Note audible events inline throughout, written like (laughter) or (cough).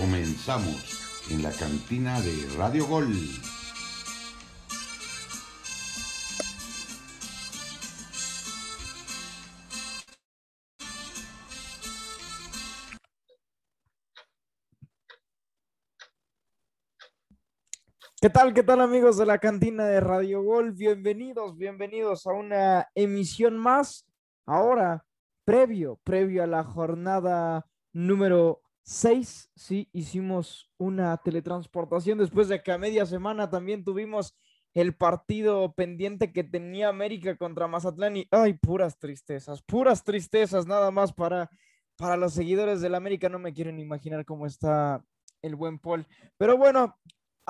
Comenzamos en la cantina de Radio Gol. ¿Qué tal, qué tal amigos de la cantina de Radio Gol? Bienvenidos, bienvenidos a una emisión más. Ahora, previo, previo a la jornada número 6, sí, hicimos una teletransportación después de que a media semana también tuvimos el partido pendiente que tenía América contra Mazatlán y, ay, puras tristezas, puras tristezas nada más para, para los seguidores del América. No me quieren imaginar cómo está el buen Paul. Pero bueno,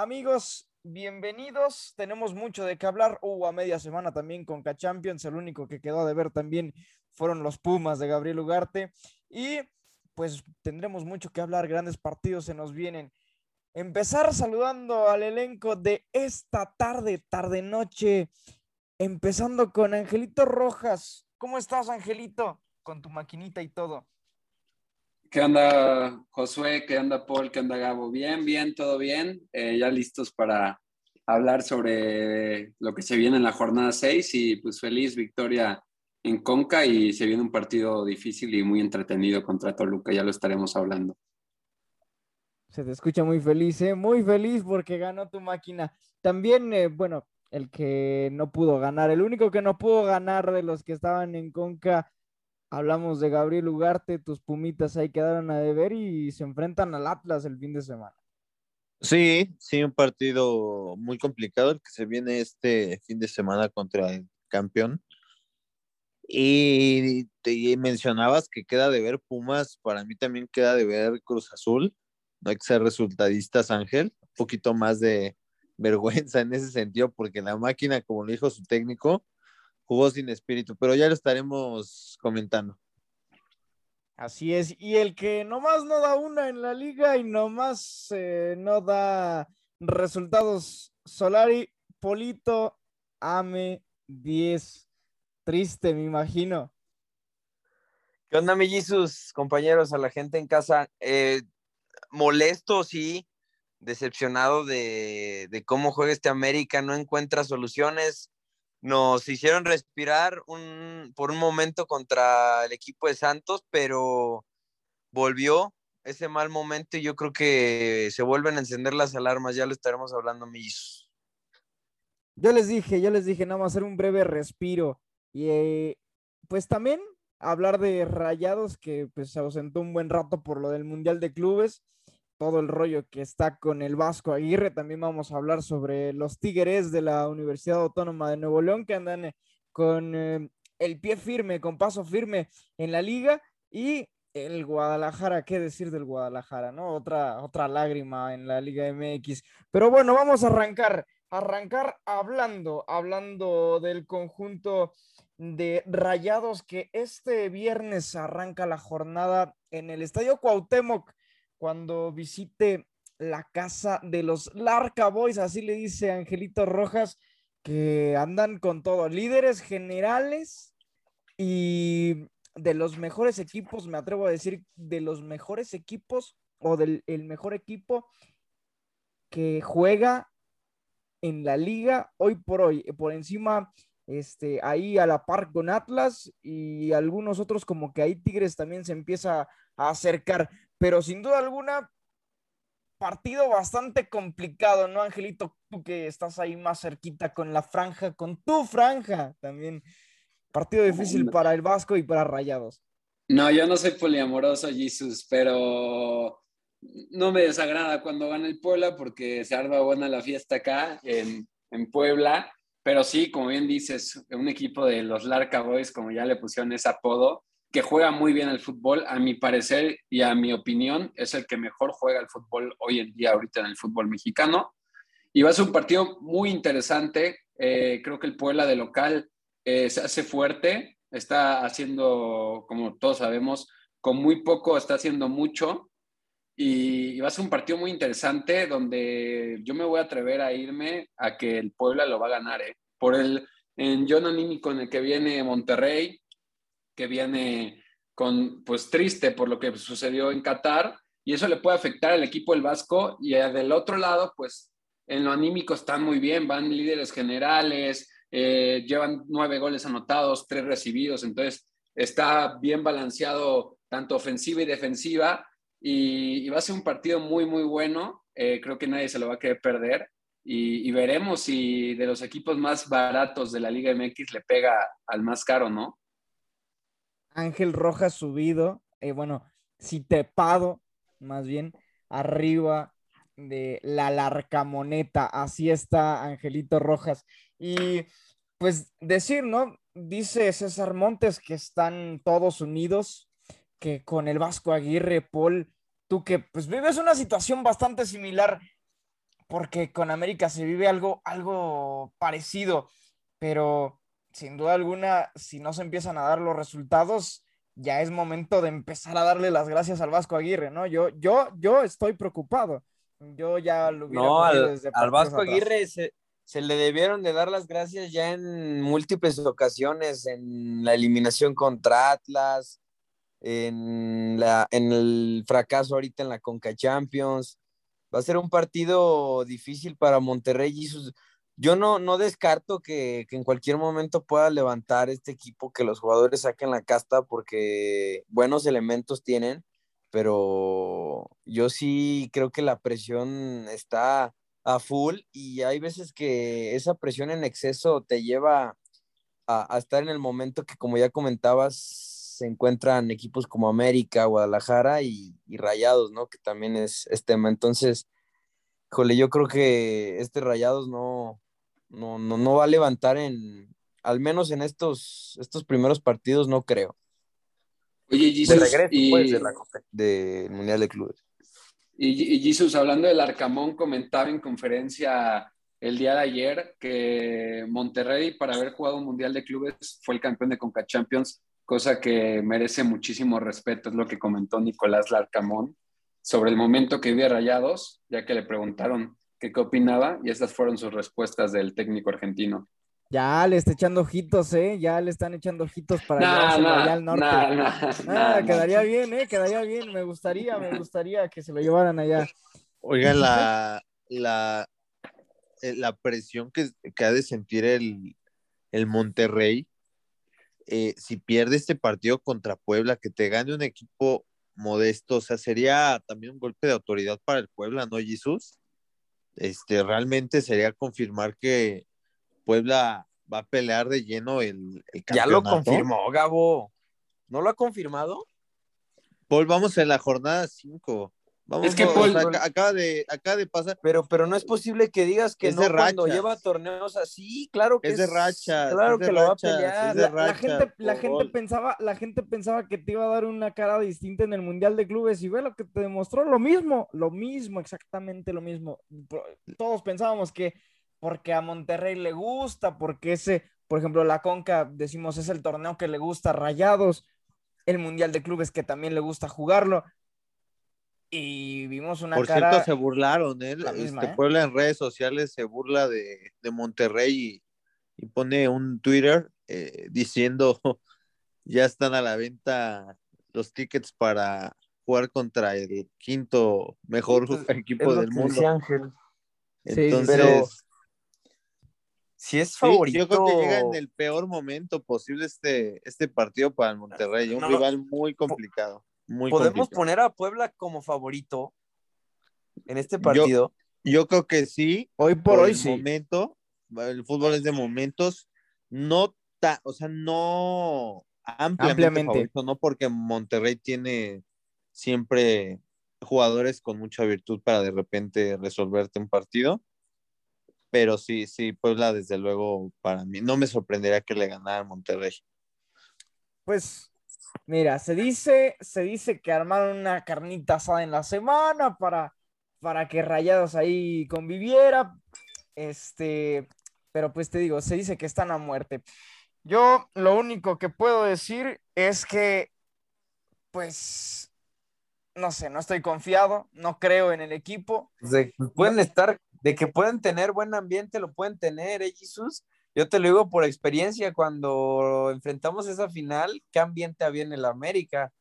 Amigos, bienvenidos. Tenemos mucho de qué hablar. Hubo a media semana también con K-Champions. El único que quedó de ver también fueron los Pumas de Gabriel Ugarte. Y pues tendremos mucho que hablar. Grandes partidos se nos vienen. Empezar saludando al elenco de esta tarde, tarde-noche. Empezando con Angelito Rojas. ¿Cómo estás, Angelito? Con tu maquinita y todo. ¿Qué onda, Josué? ¿Qué onda, Paul? ¿Qué onda, Gabo? Bien, bien, todo bien. Eh, ya listos para hablar sobre lo que se viene en la jornada 6 y pues feliz victoria en Conca y se viene un partido difícil y muy entretenido contra Toluca, ya lo estaremos hablando. Se te escucha muy feliz, ¿eh? Muy feliz porque ganó tu máquina. También, eh, bueno, el que no pudo ganar, el único que no pudo ganar de los que estaban en Conca Hablamos de Gabriel Ugarte, tus pumitas ahí quedaron a deber y se enfrentan al Atlas el fin de semana. Sí, sí, un partido muy complicado el que se viene este fin de semana contra el campeón. Y te mencionabas que queda de ver Pumas, para mí también queda de ver Cruz Azul. No hay que ser resultadistas, Ángel. Un poquito más de (laughs) vergüenza en ese sentido, porque la máquina, como lo dijo su técnico, jugó sin espíritu, pero ya lo estaremos comentando. Así es, y el que nomás no da una en la liga y nomás eh, no da resultados, Solari, Polito, Ame, 10, triste, me imagino. ¿Qué onda, mellizos, compañeros, a la gente en casa? Eh, molesto, sí, decepcionado de, de cómo juega este América, no encuentra soluciones nos hicieron respirar un, por un momento contra el equipo de Santos, pero volvió ese mal momento y yo creo que se vuelven a encender las alarmas, ya lo estaremos hablando, mis. Yo les dije, yo les dije, nada más hacer un breve respiro y eh, pues también hablar de Rayados que pues se ausentó un buen rato por lo del Mundial de Clubes todo el rollo que está con el Vasco Aguirre. También vamos a hablar sobre los Tigres de la Universidad Autónoma de Nuevo León que andan con eh, el pie firme, con paso firme en la liga y el Guadalajara, ¿qué decir del Guadalajara? ¿No? Otra, otra lágrima en la Liga MX. Pero bueno, vamos a arrancar, arrancar hablando, hablando del conjunto de Rayados que este viernes arranca la jornada en el Estadio Cuauhtémoc cuando visite la casa de los Larca Boys, así le dice Angelito Rojas, que andan con todo, líderes generales y de los mejores equipos, me atrevo a decir, de los mejores equipos o del el mejor equipo que juega en la liga hoy por hoy, por encima, este, ahí a la par con Atlas y algunos otros como que ahí Tigres también se empieza a acercar pero sin duda alguna, partido bastante complicado, ¿no, Angelito? Tú que estás ahí más cerquita con la franja, con tu franja también. Partido difícil para el Vasco y para Rayados. No, yo no soy poliamoroso, Jesus, pero no me desagrada cuando gana el Puebla porque se arma buena la fiesta acá en, en Puebla. Pero sí, como bien dices, un equipo de los Larca Boys, como ya le pusieron ese apodo, que juega muy bien el fútbol, a mi parecer y a mi opinión, es el que mejor juega el fútbol hoy en día, ahorita en el fútbol mexicano. Y va a ser un partido muy interesante. Eh, creo que el Puebla de local eh, se hace fuerte, está haciendo, como todos sabemos, con muy poco está haciendo mucho. Y, va a ser un partido muy interesante donde yo me voy a atrever a irme a que el Puebla lo va a ganar. Eh. Por el en John Anímico en el que viene Monterrey, que viene con, pues triste por lo que sucedió en Qatar y eso le puede afectar al equipo del Vasco. Y del otro lado, pues en lo anímico están muy bien, van líderes generales, eh, llevan nueve goles anotados, tres recibidos, entonces está bien balanceado tanto ofensiva y defensiva y, va a ser un partido muy, muy bueno. Eh, creo que nadie se lo va a querer perder y, veremos si de los equipos más baratos de la Liga MX le pega al más caro, ¿no? Ángel Rojas subido, eh, bueno, si tepado, más bien, arriba de la larcamoneta. Así está Angelito Rojas. Y pues decir, ¿no? Dice César Montes que están todos unidos, que con el Vasco Aguirre, Paul, tú que pues vives una situación bastante similar porque con América se vive algo, algo parecido, pero sin duda alguna, si no se empiezan a dar los resultados, ya es momento de empezar a darle las gracias al Vasco Aguirre, ¿no? Yo, yo, yo estoy preocupado. Yo ya lo hubiera No, al, al Vasco Aguirre se, se, le debieron de dar las gracias ya en múltiples ocasiones, en la eliminación contra Atlas, en, la, en el fracaso ahorita en la Conca Champions. Va a ser un partido difícil para Monterrey y sus... Yo no, no descarto que, que, en cualquier momento pueda levantar este equipo, que los jugadores saquen la casta porque buenos elementos tienen, pero yo sí creo que la presión está a full y hay veces que esa presión en exceso te lleva a, a estar en el momento que, como ya comentabas, se encuentran equipos como América, Guadalajara y, Rayados, ¿no? Que también es, es, tema. Entonces, jole, yo creo que este Rayados no, no, no, va a levantar en, al menos en estos, estos primeros partidos, no creo. Oye, Jesus, regreso, y... pues, de la de Mundial de Clubes. Y, y Jesus, hablando del Arcamón, comentaba en conferencia el día de ayer que Monterrey, para haber jugado un Mundial de Clubes, fue el campeón de Conca Champions cosa que merece muchísimo respeto, es lo que comentó Nicolás Larcamón sobre el momento que vive Rayados, ya que le preguntaron qué, opinaba y estas fueron sus respuestas del técnico argentino. Ya le está echando ojitos, ¿eh? Ya le están echando ojitos para nah, al norte. ah, quedaría bien, ¿eh? Quedaría bien. Me gustaría, me gustaría que se lo llevaran allá. Oiga, la, (laughs) la, eh, la presión que, que ha de sentir el, el Monterrey eh, si pierde este partido contra Puebla, que te gane un equipo modesto, o sea, sería también un golpe de autoridad para el Puebla, ¿no, Jesús? Este, realmente sería confirmar que Puebla va a pelear de lleno el, el Ya lo confirmó, Gabo. ¿No lo ha confirmado? Paul, vamos en la jornada 5 es que Paul, acaba, de, acaba de pasar. Pero, pero no es posible que digas que no cuando lleva torneos así, claro que es, de racha. Claro que lo va a pelear. La, gente, la gente pensaba, la gente pensaba que te iba a dar una cara distinta en el Mundial de Clubes y ve lo que te demostró, lo mismo, lo mismo, exactamente lo mismo. Todos pensábamos que porque a Monterrey le gusta, porque ese, por ejemplo, la Conca, decimos, es el torneo que le gusta a Rayados, el Mundial de Clubes que también le gusta jugarlo y vimos una Por cara... cierto, se burlaron, ¿eh? este ¿eh? Puebla en redes sociales se burla de, de Monterrey y, y, pone un Twitter eh, diciendo (laughs) ya están a la venta los tickets para jugar contra el quinto mejor (laughs) equipo del mundo. Ángel. Entonces, si es favorito. yo creo que llega en el peor momento posible este, este partido para el Monterrey, un rival muy complicado. ¿Podemos poner a Puebla como favorito en este partido? Yo, creo que sí. Hoy por, hoy sí. momento, el fútbol es de momentos, no, o sea, no ampliamente, no porque Monterrey tiene siempre jugadores con mucha virtud para de repente resolverte un partido. Pero sí, sí, Puebla, desde luego, para mí, no me sorprendería que le ganara a Monterrey. Pues Mira, se dice, se dice que armaron una carnita asada en la semana para, para que Rayados ahí conviviera. Este, pero pues te digo, se dice que están a muerte. Yo lo único que puedo decir es que, pues, no sé, no estoy confiado, no creo en el equipo. pueden estar, de que pueden tener buen ambiente, lo pueden tener, ¿eh, Jesús? Yo te lo digo por experiencia, cuando enfrentamos esa final, qué ambiente había en el América.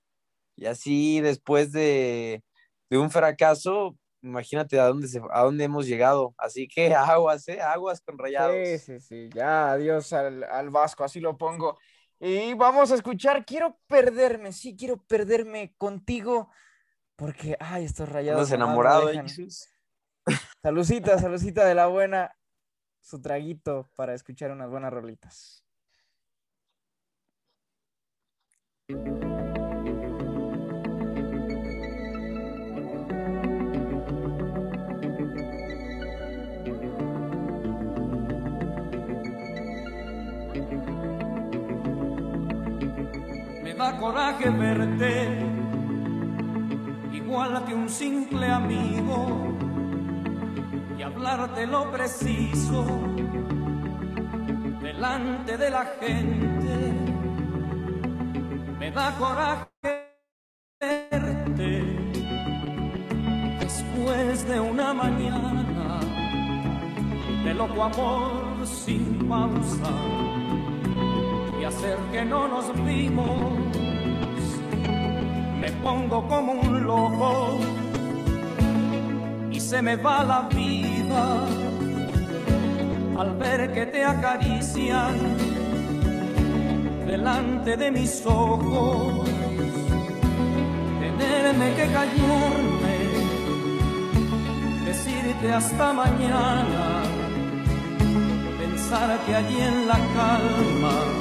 Y así después de, de un fracaso, imagínate a dónde, se, a dónde hemos llegado. Así que (laughs) aguas, ¿eh? Aguas con rayados. Sí, sí, sí, ya, adiós al, al Vasco, así lo pongo. Y vamos a escuchar, quiero perderme, sí, quiero perderme contigo, porque, ay, estos rayados. Andas nomás no enamorado, ¿eh? Salucita, salucita de la buena, su traguito para escuchar unas buenas rolitas. Me da coraje verte igual que un simple amigo y hablarte lo preciso delante de la gente. Me da coraje verte después de una mañana de loco amor sin pausa y hacer que no nos vimos. Me pongo como un loco se me va la vida al ver que te acarician delante de mis ojos. Tenerme que callarme, decirte hasta mañana, pensar que allí en la calma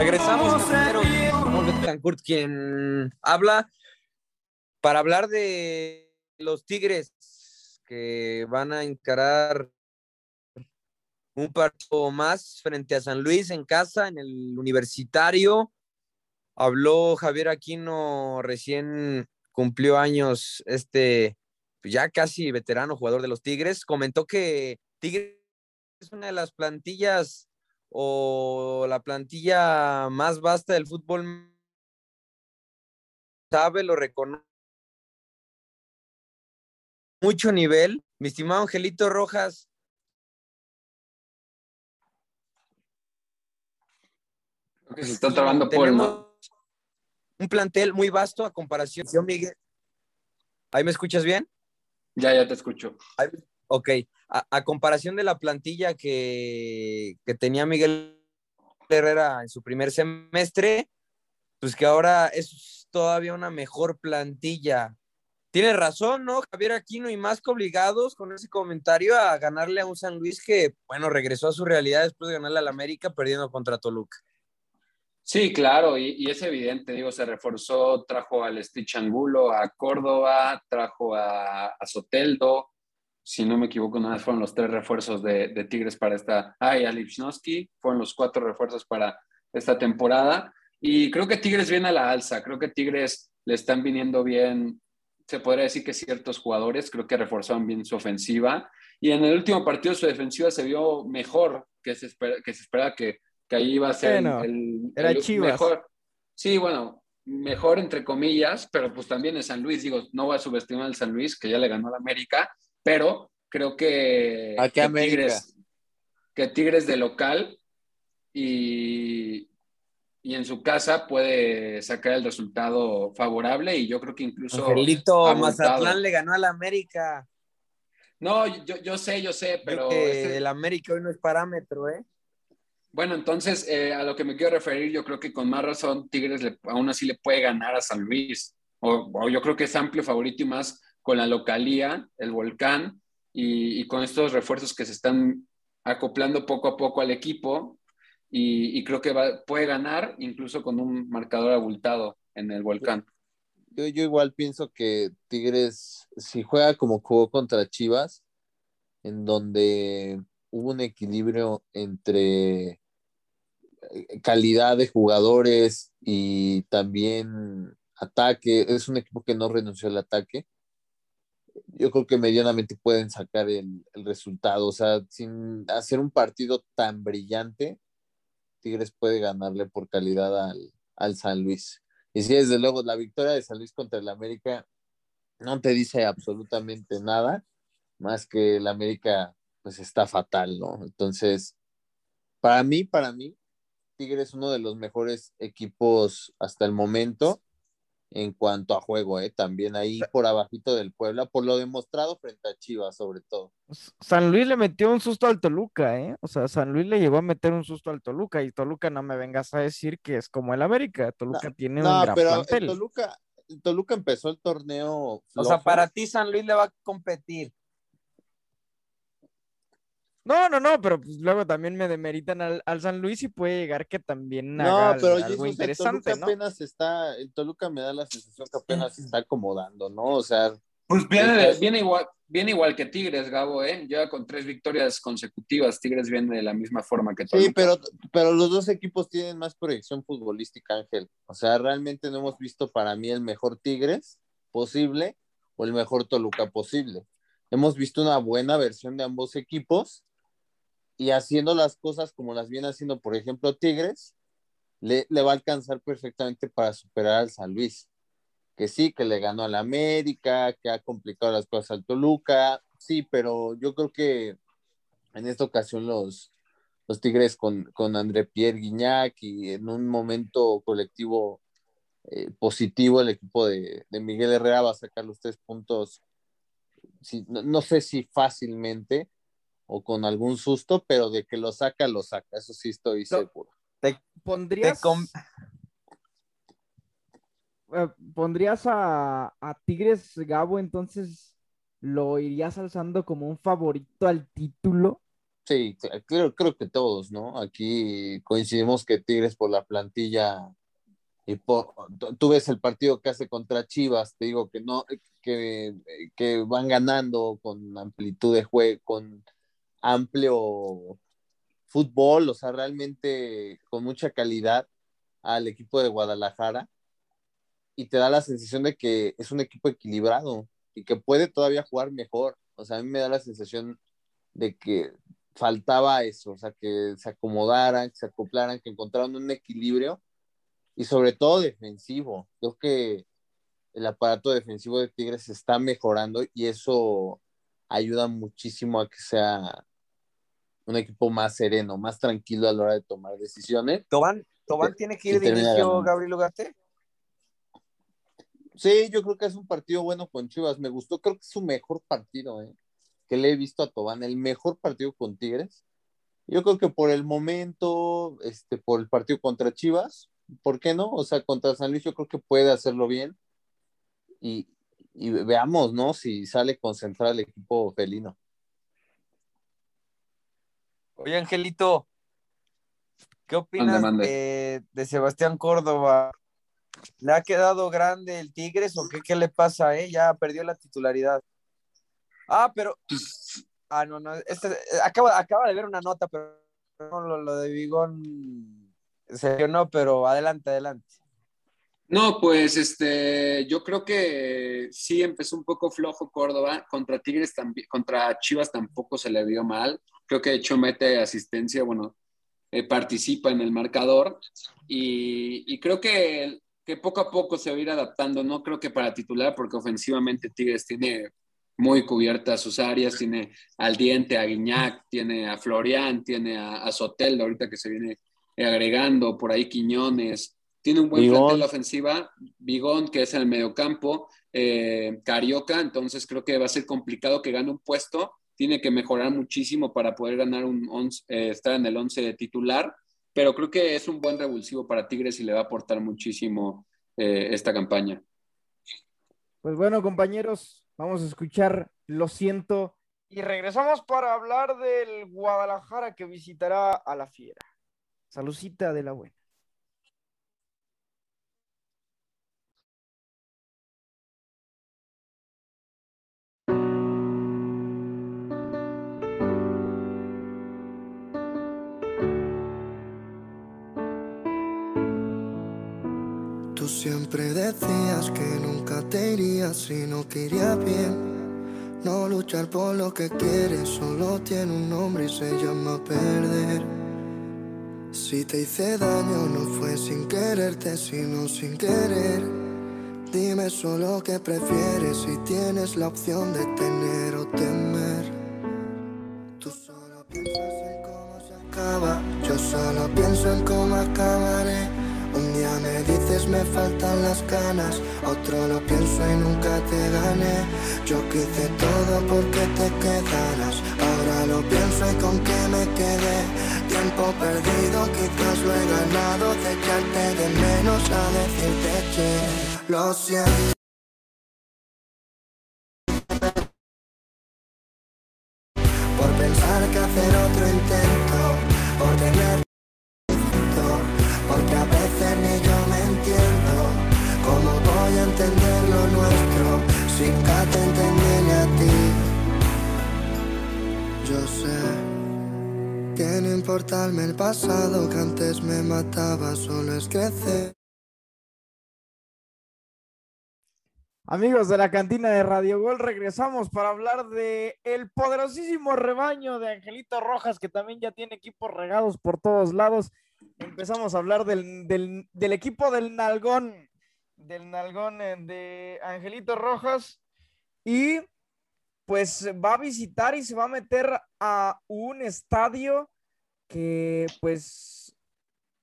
Regresamos. Ramón Betancourt, quien habla para hablar de los Tigres que van a encarar un partido más frente a San Luis en casa, en el universitario. Habló Javier Aquino, recién cumplió años este pues, ya casi veterano jugador de los Tigres. Comentó que Tigres es una de las plantillas o la plantilla más vasta del fútbol sabe, lo reconoce. Mucho nivel. Mi estimado Angelito Rojas, Creo que se está trabando ¿no? un plantel muy vasto a comparación. Yo, Miguel. ¿Ahí me escuchas bien? Ya, ya te escucho. Ok, a, comparación de la plantilla que, que tenía Miguel Herrera en su primer semestre, pues que ahora es todavía una mejor plantilla. Tiene razón, ¿no? Javier Aquino y más que obligados con ese comentario a ganarle a un San Luis que, bueno, regresó a su realidad después de ganarle al América perdiendo contra Toluca. Sí, claro, y, y es evidente, digo, se reforzó, trajo al Stitch Angulo, a Córdoba, trajo a, a Soteldo, si no me equivoco, nada más fueron los tres refuerzos de, de Tigres para esta, ah, y a Lipchnowski, fueron los cuatro refuerzos para esta temporada, y creo que Tigres viene a la alza, creo que Tigres le están viniendo bien, se podría decir que ciertos jugadores, creo que reforzaron bien su ofensiva, y en el último partido su defensiva se vio mejor, que se, espera, que se esperaba que, que ahí iba a ser Bueno, el, era el Chivas. mejor. Sí, bueno, mejor entre comillas, pero pues también es San Luis, digo, no voy a subestimar al San Luis, que ya le ganó al América, pero creo que, ¿A qué que? Tigres, que Tigres de local y, y en su casa puede sacar el resultado favorable y yo creo que incluso... Angelito. Mazatlán le ganó al América. No, yo, yo sé, yo sé, Pero este- el América hoy no es parámetro, ¿eh? Bueno, entonces eh, a lo que me quiero referir, yo creo que con más razón Tigres le- aún así le puede ganar a San Luis. O, o yo creo que es amplio favorito y más con la localía, el volcán, y, con estos refuerzos que se están acoplando poco a poco al equipo. Y, y creo que va- puede ganar incluso con un marcador abultado en el volcán. Yo, yo igual pienso que Tigres, si juega como jugó contra Chivas, en donde hubo un equilibrio entre eh, calidad de jugadores y también ataque, es un equipo que no renunció al ataque. Yo creo que medianamente pueden sacar el, el resultado, o sea, sin hacer un partido tan brillante, Tigres puede ganarle por calidad al, al San Luis. Y sí, desde luego, la victoria de San Luis contra el América no te dice absolutamente nada, más que el América pues está fatal, ¿no? Entonces, para mí, para mí, Tigre es uno de los mejores equipos hasta el momento en cuanto a juego, ¿eh? También ahí por abajito del Puebla, por lo demostrado frente a Chivas, sobre todo. San Luis le metió un susto al Toluca, ¿eh? O sea, San Luis le llegó a meter un susto al Toluca y Toluca no me vengas a decir que es como el América. Toluca tiene un gran pero plantel. el Toluca, el Toluca empezó el torneo. O sea, para ti San Luis le va a competir. No, no, no, pero pues luego también me demeritan al, al San Luis y puede llegar que también No, haga pero algo Jesus, el interesante, Toluca ¿no? apenas está, el Toluca me da la sensación que apenas se está acomodando, ¿no? O sea, Pues viene, viene, igual, viene igual que Tigres, Gabo, ¿eh? Lleva con tres victorias consecutivas. Tigres viene de la misma forma que Toluca. sí, pero, pero los dos equipos tienen más proyección futbolística, Ángel. O sea, realmente no hemos visto para mí el mejor Tigres posible o el mejor Toluca posible. Hemos visto una buena versión de ambos equipos y haciendo las cosas como las viene haciendo, por ejemplo, Tigres, le, le va a alcanzar perfectamente para superar al San Luis. Que sí, que le ganó al América, que ha complicado las cosas al Toluca, sí, pero yo creo que en esta ocasión los, los Tigres con, con André Pierre Guignac y en un momento colectivo eh, positivo el equipo de, de Miguel Herrera va a sacar los tres puntos, sí, no, no sé si fácilmente o con algún susto, pero de que lo saca, lo saca, eso sí estoy No. seguro. ¿Pondrías, Te com- eh, ¿pondrías a, a Tigres Gabo entonces lo irías alzando como un favorito al título? Sí, creo, creo que todos, ¿no? Aquí coincidimos que Tigres por la plantilla y por, tú ves el partido que hace contra Chivas, te digo que no, que, que van ganando con amplitud de juego, con amplio fútbol, o sea, realmente con mucha calidad al equipo de Guadalajara y te da la sensación de que es un equipo equilibrado y que puede todavía jugar mejor. O sea, a mí me da la sensación de que faltaba eso, o sea, que se acomodaran, que se acoplaran, que encontraran un equilibrio y sobre todo defensivo. Creo que el aparato defensivo de Tigres está mejorando y eso ayuda muchísimo a que sea un equipo más sereno, más tranquilo a la hora de tomar decisiones. ¿Tobán, Tobán tiene que ir de inicio, ganando. Gabriel Ugarte? Sí, yo creo que es un partido bueno con Chivas. Me gustó, creo que es su mejor partido, ¿eh? que le he visto a Tobán, el mejor partido con Tigres. Yo creo que por el momento, este, por el partido contra Chivas, ¿por qué no? O sea, contra San Luis yo creo que puede hacerlo bien. Y, y veamos, ¿no? Si sale concentrado el equipo felino. Oye, Angelito, ¿qué opinas mande. de, de Sebastián Córdoba? ¿Le ha quedado grande el Tigres o qué, qué le pasa, eh? Ya perdió la titularidad. Ah, pero. Ah, no, no. este- acaba, acaba de ver una nota, pero no, lo, lo de Vigón se no, pero adelante, adelante. No, pues este, yo creo que sí empezó un poco flojo Córdoba. Contra Tigres también, contra Chivas tampoco se le vio mal. Creo que de hecho mete asistencia, bueno, eh, participa en el marcador. Y, y creo que, que poco a poco se va a ir adaptando. No creo que para titular, porque ofensivamente Tigres tiene muy cubiertas sus áreas. Tiene al Diente, a Guiñac, tiene a Florian, tiene a, a Soteldo ahorita que se viene agregando, por ahí Quiñones. Tiene un buen Bigón. plantel ofensiva, Bigón, que es en el mediocampo, eh, Carioca, entonces creo que va a ser complicado que gane un puesto, tiene que mejorar muchísimo para poder ganar un once, eh, estar en el 11 titular, pero creo que es un buen revulsivo para Tigres y le va a aportar muchísimo eh, esta campaña. Pues bueno, compañeros, vamos a escuchar Lo siento y regresamos para hablar del Guadalajara que visitará a la Fiera. Salucita de la buena. Siempre decías que nunca te irías si no te iría bien. No luchar por lo que quieres solo tiene un nombre y se llama perder. Si te hice daño no fue sin quererte, sino sin querer. Dime solo qué prefieres si tienes la opción de tener o temer. Tú solo piensas en cómo se acaba, yo solo pienso en cómo acabaré. Un día me dices me faltan las ganas, otro lo pienso y nunca te gané. Yo quise todo porque te quedaras, ahora lo pienso y con qué me quedé. Tiempo perdido, quizás lo he ganado, de echarte de menos a decirte que lo siento. Importarme el pasado que antes me mataba, solo es crecer. Amigos de la cantina de Radio Gol, regresamos para hablar de el poderosísimo rebaño de Angelito Rojas, que también ya tiene equipos regados por todos lados. Empezamos a hablar del, del- equipo del Nalgón, del Nalgón eh, de Angelito Rojas, y pues va a visitar y se va a meter a un estadio que pues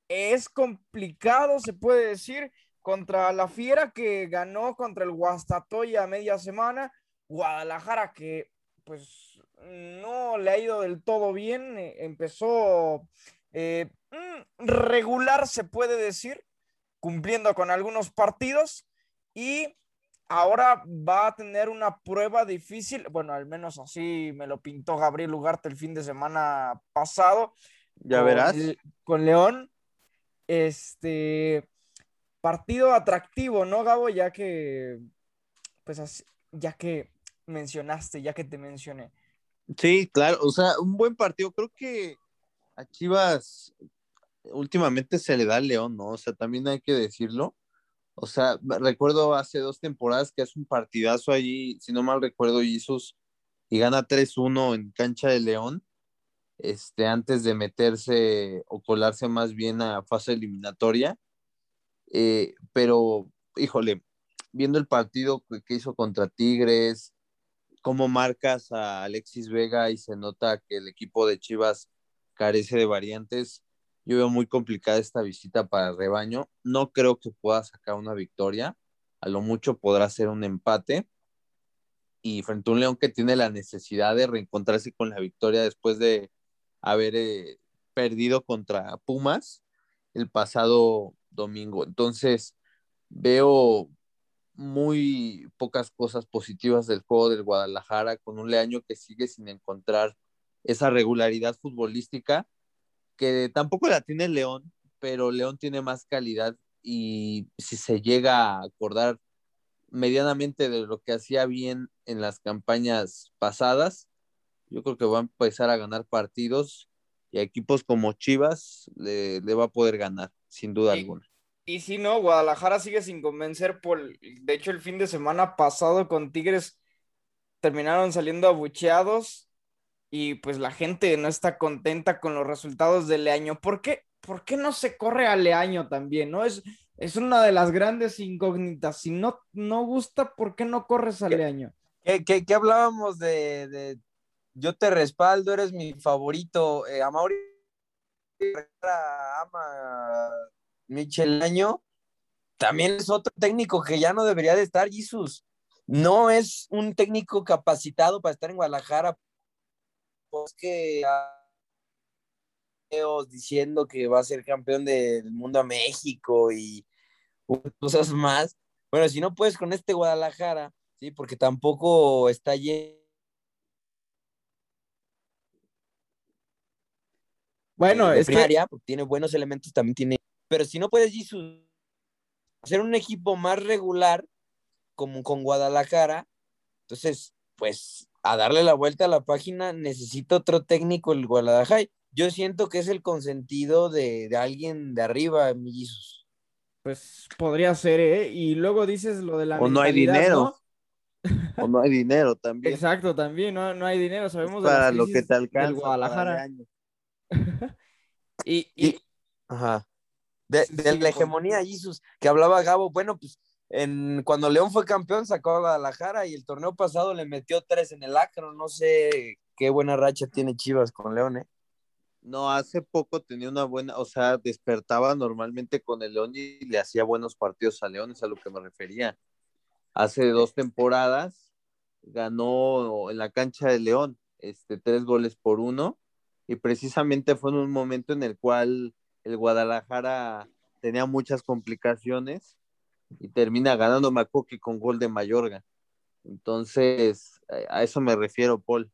es complicado, se puede decir, contra la Fiera que ganó contra el Guastatoya a media semana, Guadalajara que pues no le ha ido del todo bien, eh, empezó eh, mm, regular se puede decir, cumpliendo con algunos partidos y ahora va a tener una prueba difícil, bueno, al menos así me lo pintó Gabriel Ugarte el fin de semana pasado, Ya con verás. con León. Este partido atractivo, ¿no, Gabo? Ya que, pues, ya que mencionaste, ya que te mencioné. Sí, claro, o sea, un buen partido. Creo que a Chivas últimamente se le da al León, ¿no? O sea, también hay que decirlo. O sea, recuerdo hace dos temporadas que hace un partidazo allí, si no mal recuerdo, Jesús, y gana 3-1 en cancha de León, este, antes de meterse o colarse más bien a fase eliminatoria. Eh, pero, híjole, viendo el partido que, que hizo contra Tigres, cómo marcas a Alexis Vega y se nota que el equipo de Chivas carece de variantes. Yo veo muy complicada esta visita para el rebaño. No creo que pueda sacar una victoria. A lo mucho podrá ser un empate. Y frente a un León que tiene la necesidad de reencontrarse con la victoria después de haber eh, perdido contra Pumas el pasado domingo. Entonces, veo muy pocas cosas positivas del juego del Guadalajara, con un Leaño que sigue sin encontrar esa regularidad futbolística, que tampoco la tiene León, pero León tiene más calidad y si se llega a acordar medianamente de lo que hacía bien en las campañas pasadas, yo creo que va a empezar a ganar partidos y a equipos como Chivas le, le va a poder ganar, sin duda Y- alguna. Y si no, Guadalajara sigue sin convencer por, de hecho, el fin de semana pasado con Tigres terminaron saliendo abucheados y pues la gente no está contenta con los resultados de Leaño. ¿Por qué? ¿Por qué no se corre a Leaño también? ¿No? Es, es una de las grandes incógnitas. Si no, no gusta, ¿por qué no corres a Leaño? ¿Qué, qué- qué hablábamos de, de yo te respaldo, eres mi favorito? Eh, Amauri ama a Michel Año. También es otro técnico que ya no debería de estar, Jesús. No es un técnico capacitado para estar en Guadalajara. Pues que ah, diciendo que va a ser campeón del mundo a México y cosas más. Bueno, si no puedes con este Guadalajara, sí, porque tampoco está lleno Bueno, de es que primaria, porque tiene buenos elementos, también tiene. Pero si no puedes, Jesús, hacer un equipo más regular, como con Guadalajara, entonces, pues, a darle la vuelta a la página, necesita otro técnico el Guadalajara. Yo siento que es el consentido de, de alguien de arriba, mi Jesús. pues podría ser, ¿eh? Y luego dices lo de la O no hay dinero. ¿no? O no hay dinero también. (laughs) Exacto, también, no, no hay dinero, sabemos de para lo que te alcanza. para el Guadalajara. año. Y, y, Ajá. De, Sí, de sí, la hegemonía, Jesus, que hablaba Gabo, bueno, pues en, cuando León fue campeón sacó a Guadalajara y el torneo pasado le metió tres en el Acro, no sé qué buena racha tiene Chivas con León, ¿eh? No, hace poco tenía una buena, o sea, despertaba normalmente con el León y le hacía buenos partidos a León, es a lo que me refería. Hace dos temporadas ganó en la cancha de León, este, tres goles por uno, y precisamente fue en un momento en el cual el Guadalajara tenía muchas complicaciones y termina ganando Macoque con gol de Mayorga. Entonces, a eso me refiero, Paul.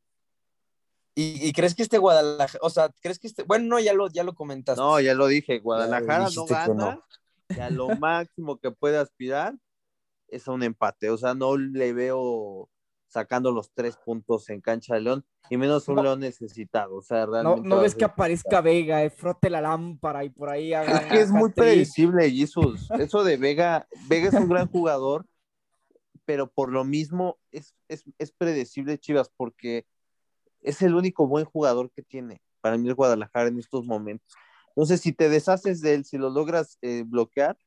¿Y, y crees que este Guadalajara, o sea, crees que este, bueno, no, ya lo, ya lo comentaste. No, ya lo dije, Guadalajara no gana no. y a lo máximo que puede aspirar es a un empate. O sea, no le veo sacando los tres puntos en cancha de León y menos un No. León necesitado. O sea, No, realmente. ves que aparezca Vega, eh, frote la lámpara y por ahí haga Es que es muy predecible, Jesús. (laughs) Eso de Vega, Vega es un gran jugador, pero por lo mismo es, es, es predecible Chivas, porque es el único buen jugador que tiene para mí el Guadalajara en estos momentos. Entonces, si te deshaces de él, si lo logras eh, bloquear,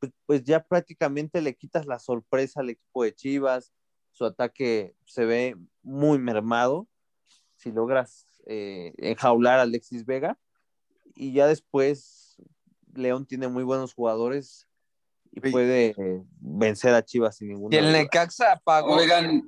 pues, pues ya prácticamente le quitas la sorpresa al equipo de Chivas, su ataque se ve muy mermado, si logras eh, enjaular a Alexis Vega, y ya después León tiene muy buenos jugadores y puede eh, vencer a Chivas sin ninguna Y el duda. Necaxa pagó. Oigan,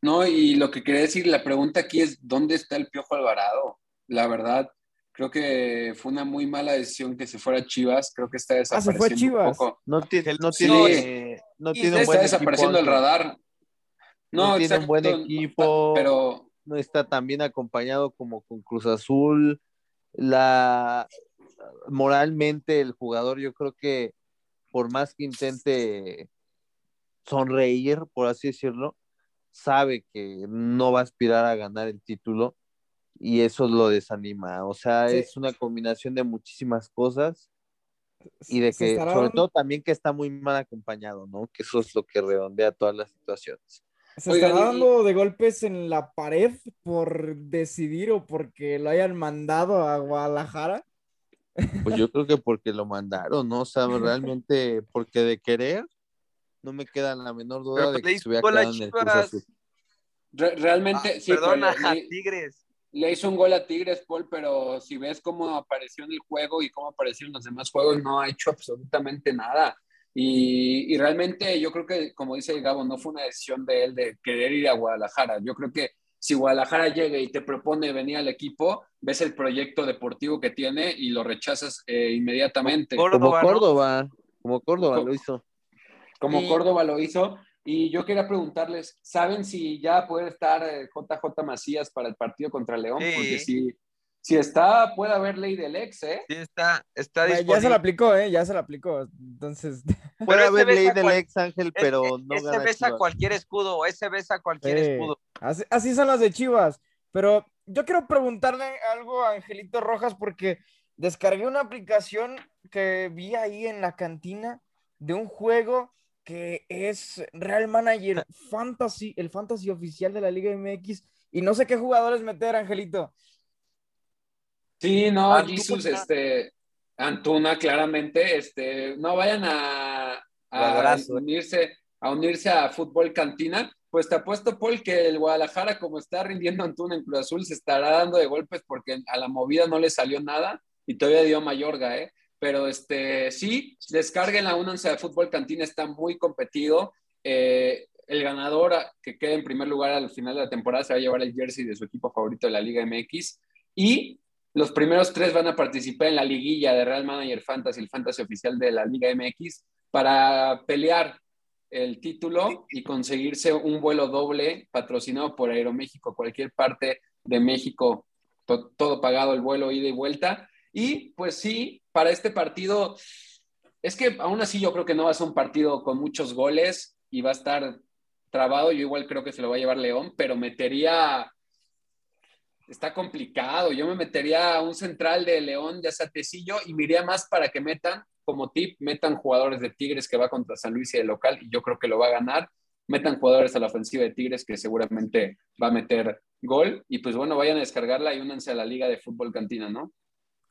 no, y lo que quería decir, la pregunta aquí es, ¿dónde está el Piojo Alvarado? La verdad, creo que fue una muy mala decisión que se fuera a Chivas, creo que está Ah, se fue desapareciendo un Chivas. poco. No tiene, no Sí. tiene, no tiene un Está buen desapareciendo equipo, el radar. No, No tiene un buen exacto, equipo. Pero no está tan bien acompañado como con Cruz Azul. La moralmente el jugador, yo creo que por más que intente sonreír, por así decirlo, sabe que no va a aspirar a ganar el título y eso lo desanima. O sea, Sí. es una combinación de muchísimas cosas y de que, estará sobre todo también que está muy mal acompañado, ¿no? Que eso es lo que redondea todas las situaciones. Se Oigan, estará y- dando de golpes en la pared por decidir o porque lo hayan mandado a Guadalajara. Pues yo creo que porque lo mandaron, ¿no? O sea, (laughs) realmente, porque de querer, no me queda la menor duda Pero de le que se hubiera quedado en el Cruz. Azul. re- realmente, Ah, sí, perdona, a Tigres. Le hizo un gol a Tigres, Paul, pero si ves cómo apareció en el juego y cómo aparecieron los demás juegos, no ha hecho absolutamente nada. Y, y realmente yo creo que, como dice Gabo, no fue una decisión de él de querer ir a Guadalajara. Yo creo que si Guadalajara llega y te propone venir al equipo, ves el proyecto deportivo que tiene y lo rechazas eh, inmediatamente. Como Córdoba, ¿no? Córdoba, como Córdoba Co- lo hizo. como Y- Córdoba lo hizo. Y yo quería preguntarles, ¿saben si ya puede estar eh, JJ Macías para el partido contra León? Sí. Porque si, si está, puede haber ley del ex, ¿eh? Sí, está, está Bueno, ya se disponible. la aplicó, ¿eh? Ya se la aplicó. Entonces, Puede ese haber ley del cual- ex Ángel, ese- pero no ese besa Chivas. cualquier escudo, ese besa cualquier Sí. escudo. Así, así son las de Chivas. Pero yo quiero preguntarle algo a Angelito Rojas porque descargué una aplicación que vi ahí en la cantina de un juego que es Real Manager (laughs) Fantasy, el fantasy oficial de la Liga MX. Y no sé qué jugadores meter, Angelito. Sí, no, Antuna. Jesus, este, Antuna, claramente, este, no vayan a, a eh. unirse, a unirse a Fútbol Cantina. Pues te apuesto, Paul, que el Guadalajara, como está rindiendo Antuna en Cruz Azul, se estará dando de golpes porque a la movida no le salió nada y todavía dio Mayorga, ¿eh? Pero este, sí, descarguen la únanse de Fútbol Cantina, está muy competido. Eh, el ganador que quede en primer lugar al final de la temporada se va a llevar el jersey de su equipo favorito de la Liga MX. Y los primeros tres van a participar en la liguilla de Real Manager Fantasy, el fantasy oficial de la Liga MX, para pelear el título y conseguirse un vuelo doble patrocinado por Aeroméxico, cualquier parte de México, to- todo pagado el vuelo ida y vuelta. Y pues sí, para este partido, es que aún así yo creo que no va a ser un partido con muchos goles y va a estar trabado. Yo igual creo que se lo va a llevar León, pero metería está complicado. Yo me metería a un central de León, ya sea Tecillo, y me iría más para que metan, como tip, metan jugadores de Tigres que va contra San Luis y de local, y yo creo que lo va a ganar. Metan jugadores a la ofensiva de Tigres que seguramente va a meter gol. Y pues bueno, vayan a descargarla y únanse a la Liga de Fútbol Cantina, ¿no?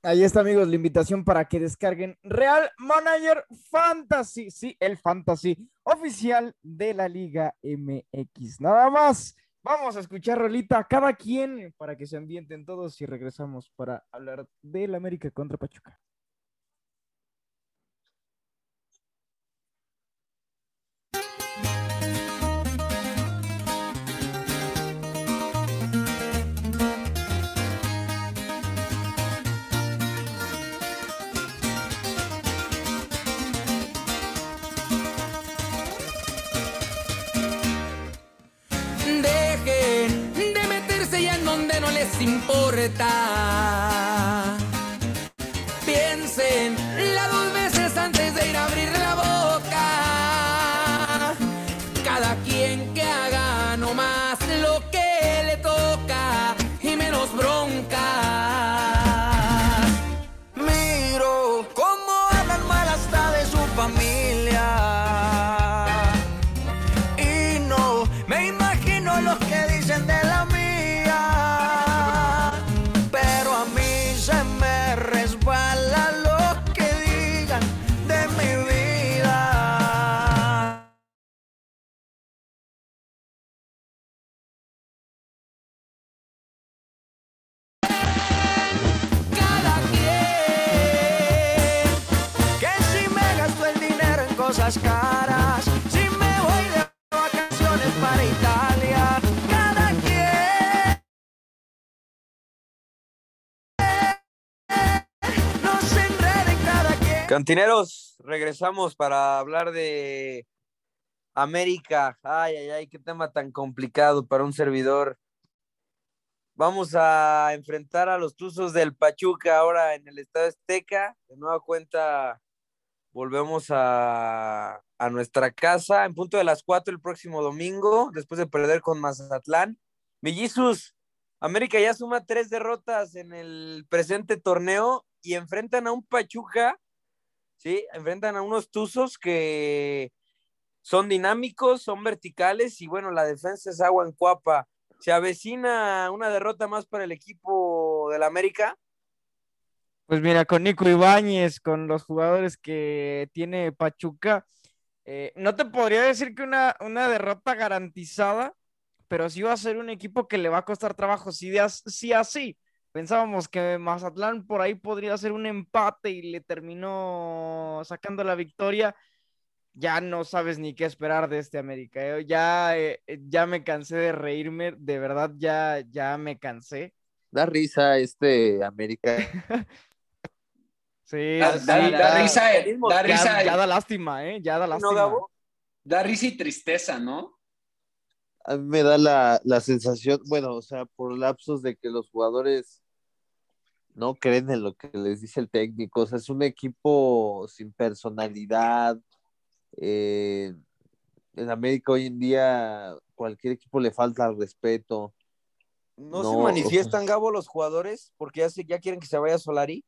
Ahí está, amigos, la invitación para que descarguen Real Manager Fantasy. Sí, el Fantasy oficial de la Liga MX. Nada más. Vamos a escuchar rolita cada quien para que se ambienten todos y regresamos para hablar del América contra Pachuca. Les importa. Cantineros, regresamos para hablar de América. Ay, ay, ay, qué tema tan complicado para un servidor. Vamos a enfrentar a los Tuzos del Pachuca ahora en el Estado Azteca. De nueva cuenta, volvemos a, nuestra casa en punto de las 4 el próximo domingo, después de perder con Mazatlán. Mellizos, América ya suma tres derrotas en el presente torneo y enfrentan a un Pachuca, ¿sí? Enfrentan a unos Tuzos que son dinámicos, son verticales y bueno, la defensa es agua en cuapa. ¿Se avecina una derrota más para el equipo del América? Pues mira, con Nico Ibáñez, con los jugadores que tiene Pachuca, eh, no te podría decir que una, una derrota garantizada, pero sí va a ser un equipo que le va a costar trabajo. Si, de así pensábamos que Mazatlán por ahí podría ser un empate y le terminó sacando la victoria, ya no sabes ni qué esperar de este América. eh. Ya, eh, ya me cansé de reírme, de verdad ya, ya me cansé. Da risa este América. (laughs) Sí, Da, sí, da- da risa, da ya- risa, ya da lástima, ¿eh? Ya da ¿No, lástima. Gabo? da risa y tristeza, ¿no? A mí me da la, la sensación, bueno, o sea, por lapsos de que los jugadores no creen en lo que les dice el técnico. O sea, es un equipo sin personalidad. Eh, en América hoy en día cualquier equipo le falta al respeto. ¿No, No, se o manifiestan, sea- Gabo, los jugadores? Porque ya, se- ya quieren que se vaya Solari.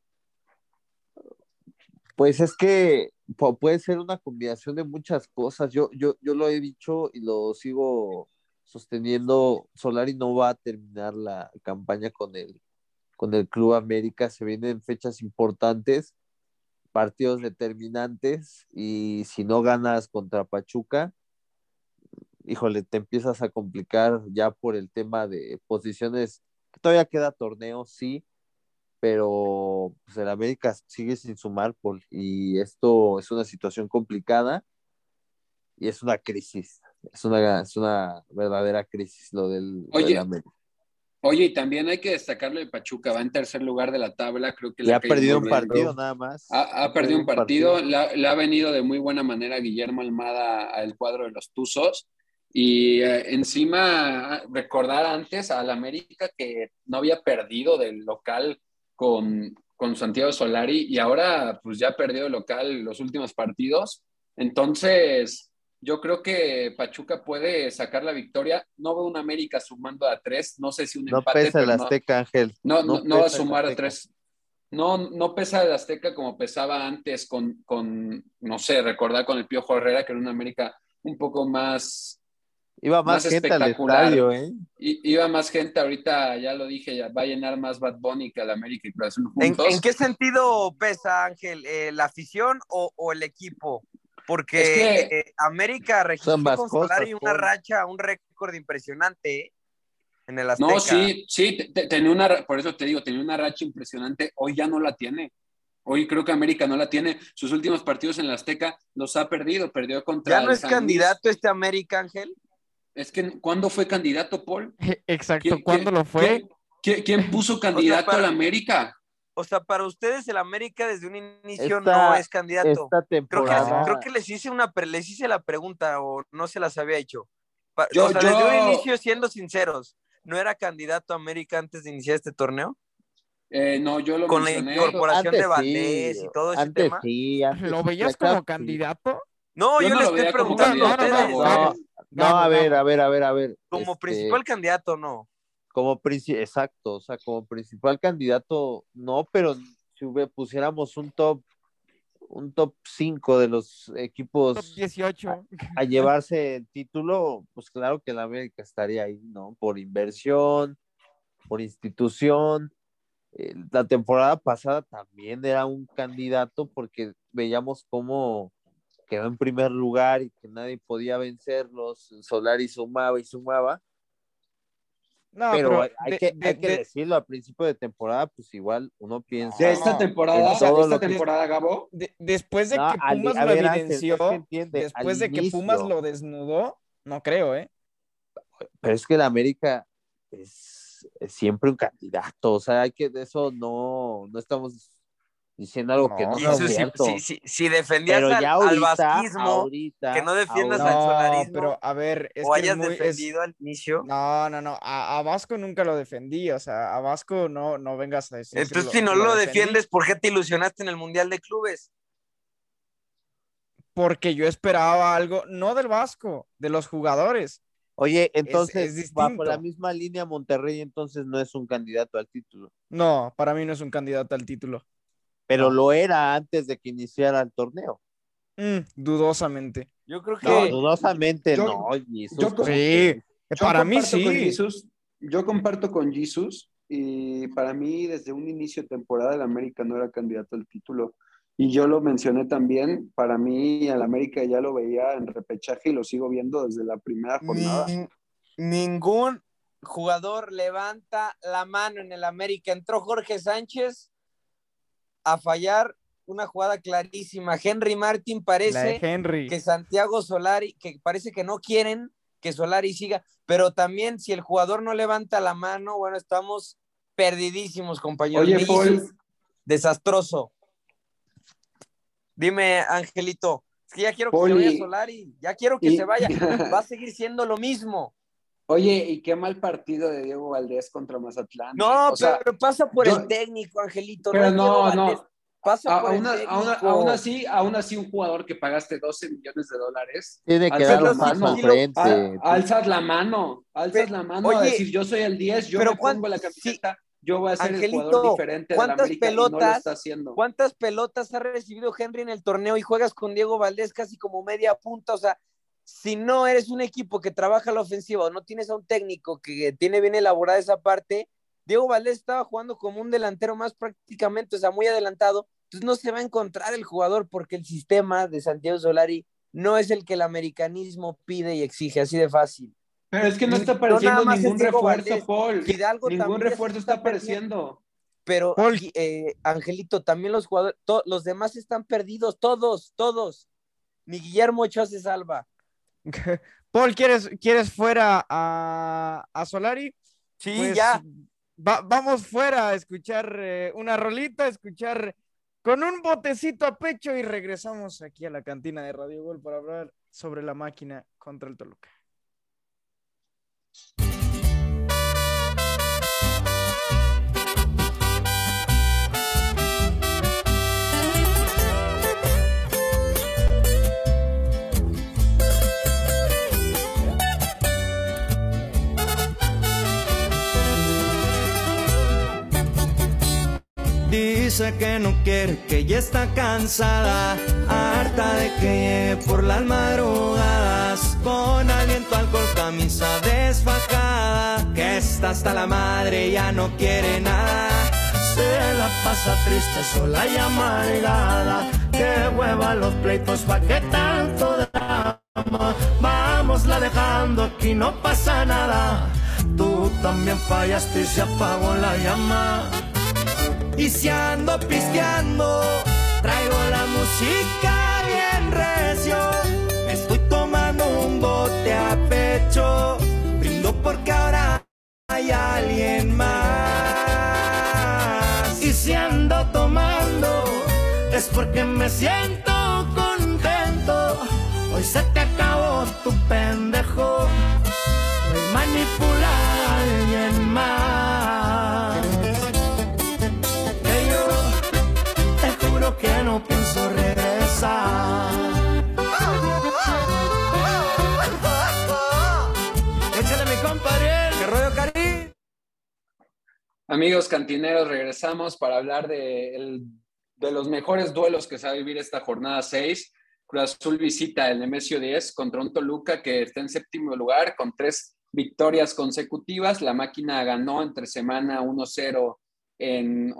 Pues es que pu- puede ser una combinación de muchas cosas. Yo, yo, yo lo he dicho y lo sigo sosteniendo. Solari no va a terminar la campaña con el, con el Club América. Se vienen fechas importantes, partidos determinantes y si no ganas contra Pachuca, híjole, te empiezas a complicar ya por el tema de posiciones. Todavía queda torneo, sí, pero pues, el América sigue sin sumar y esto es una situación complicada y es una crisis, es una, es una verdadera crisis lo del, lo del América. Oye, y también hay que destacarlo de Pachuca, va en tercer lugar de la tabla, creo que le ha ha perdido un partido nada más. Ha, ha perdido un partido, le ha, le ha venido de muy buena manera Guillermo Almada al cuadro de los Tuzos. Y eh, encima recordar antes al América que no había perdido del local con, con Santiago Solari y ahora pues ya perdió el local los últimos partidos. Entonces, yo creo que Pachuca puede sacar la victoria. No veo un América sumando a tres, no sé si un No empate. pesa el pero no- Azteca, Ángel. no, no, no va a el sumar a Azteca. tres. No, no pesa el Azteca como pesaba antes con, con, no sé, recordar con el Piojo Herrera, que era una América un poco más, Iba más, más gente al espectacular. estadio, ¿eh? I- iba más gente ahorita, ya lo dije, ya va a llenar más Bad Bunny que al América y Cruz Azul ¿En, juntos. en qué sentido pesa, Ángel? Eh, ¿La afición o, o el equipo? Porque Es que- eh, América registró con Solari cosas, una Paul. racha, un récord impresionante ¿eh? en el Azteca. No, sí, sí, te- te- tenía una, por eso te digo, tenía una racha impresionante, hoy ya no la tiene. Hoy creo que América no la tiene. Sus últimos partidos en la Azteca los ha perdido, perdió contra ¿Ya no es San Luis. candidato este América, Ángel? Es que, ¿cuándo fue candidato, Paul? (laughs) Exacto, ¿Quién- ¿cuándo quién- lo fue? ¿Quién, quién- quién puso (laughs) candidato para- a la América? O sea, para ustedes el América desde un inicio Esta- no es candidato. Esta Creo que, temporada. creo que les hice una les hice la pregunta o no se las había hecho. Yo- o sea, desde yo- un inicio, siendo sinceros, ¿no era candidato a América antes de iniciar este torneo? Eh, no, yo lo Con la mencioné. incorporación de Antes Valdés sí, y todo ese antes tema. sí, antes ¿Lo veías como sí. candidato? No, Yo yo, no veía estoy preguntando a ustedes. No, no, a ver, a ver, a ver, a ver. Como este, principal candidato, no. Como exacto, o sea, como principal candidato, no, pero si pusiéramos un top, un top 5 de los equipos Top 18. a llevarse el título, pues claro que la América estaría ahí, ¿no? Por inversión, por institución. Eh, La temporada pasada también era un candidato porque veíamos cómo quedó en primer lugar y que nadie podía vencerlos. Solari sumaba y sumaba, No, pero, hay, hay de- que, de- hay que de- decirlo, a principio de temporada, pues igual uno piensa. De esta temporada, de esta que- temporada, Gabo. de- después de No, que al- Pumas lo ver, evidenció, entiende, después al de que Pumas lo desnudó, no creo, ¿eh? pero es que la América es, es siempre un candidato, o sea, hay que de eso no, no estamos diciendo algo que No, si, cierto. si, si- si defendías Pero al, ahorita, vasquismo ahorita, que no defiendas ahorita- al No, solarismo, pero a ver, es o que es hayas muy- es- defendido al inicio. No, no, no, a, a Vasco nunca lo defendí, o sea, a Vasco no, no vengas a decir. que Entonces, lo- si no lo defiendes, ¿por qué te ilusionaste en el Mundial de Clubes? Porque yo esperaba algo, no del Vasco, de los jugadores. Oye, entonces, es bajo distinto. la misma línea, Monterrey entonces no es un candidato al título, No, para mí no es un candidato al título. Pero lo era antes de que iniciara el torneo. Mm, dudosamente. Yo creo que No, Dudosamente, yo- no, Jesús, yo- ¿cómo Sí, que? Yo para mí comparto con sí. Jesus, yo comparto con Jesus y para mí desde un inicio de temporada el América no era candidato al título. Y yo lo mencioné también, para mí el América ya lo veía en repechaje y lo sigo viendo desde la primera jornada. Nin- ningún jugador levanta la mano en el América. Entró Jorge Sánchez a fallar una jugada clarísima. Henry Martin parece Henry. que Santiago Solari, que parece que no quieren que Solari siga, pero también si el jugador no levanta la mano, bueno, estamos perdidísimos, compañeros. Oye, Paul. Desastroso. Dime, Angelito, es que ya quiero que se vaya y- Solari, ya quiero que y- se vaya. (laughs) Va a seguir siendo lo mismo. Oye, y qué mal partido de Diego Valdés contra Mazatlán. No, O sea, pero pasa por yo- el técnico, Angelito. pero no, Valdés, no. Pasa a- por el aún, a- técnico. aún- aún así, aún así un jugador que pagaste 12 millones de dólares, Tiene que Alzas dar la mano. al frente. al- alzas la mano, alzas la mano a oye, decir yo soy el 10, yo pero me cuán- pongo la sí, camiseta, yo voy a ser el jugador diferente de la ¿cuántas América y no lo pelotas- está haciendo. ¿Cuántas pelotas ha recibido Henry en el torneo y juegas con Diego Valdés casi como media punta? O sea, si no eres un equipo que trabaja la ofensiva o no tienes a un técnico que tiene bien elaborada esa parte, Diego Valdés estaba jugando como un delantero más prácticamente, o sea, muy adelantado. Entonces no se va a encontrar el jugador porque el sistema de Santiago Solari no es el que el americanismo pide y exige, así de fácil. Pero es que no está apareciendo ningún refuerzo, Valdés. Paul. Hidalgo Ningún refuerzo está perdiendo. apareciendo. Pero, Paul. eh, Angelito, también los jugadores, los demás están perdidos, todos, todos. Ni Guillermo Ochoa se salva. (laughs) Paul, ¿quieres, ¿quieres fuera a, a Solari? Sí, Pues, ya. va- vamos fuera a escuchar eh, una rolita, escuchar con un botecito a pecho y regresamos aquí a la cantina de Radio Gol para hablar sobre la máquina contra el Toluca. Dice que no quiere, que ya está cansada, harta de que por las madrugadas, con aliento alcohol, camisa desfacada, que está hasta la madre, ya no quiere nada. Se la pasa triste, sola y amargada, que hueva los pleitos, pa' que tanto drama. Vamos la dejando, aquí no pasa nada, tú también fallaste y se apagó la llama. Y si ando pisteando, traigo la música bien recio. Estoy tomando un bote a pecho. Brindo porque ahora hay alguien más. Y si ando tomando, es porque me siento contento. Hoy se te acabó tu pendejo. Me manipula Amigos cantineros, regresamos para hablar de, los mejores duelos que se va a vivir esta jornada 6. Cruz Azul visita el Nemesio 10 contra un Toluca que está en séptimo lugar con tres victorias consecutivas. La máquina ganó entre semana 1-0 en,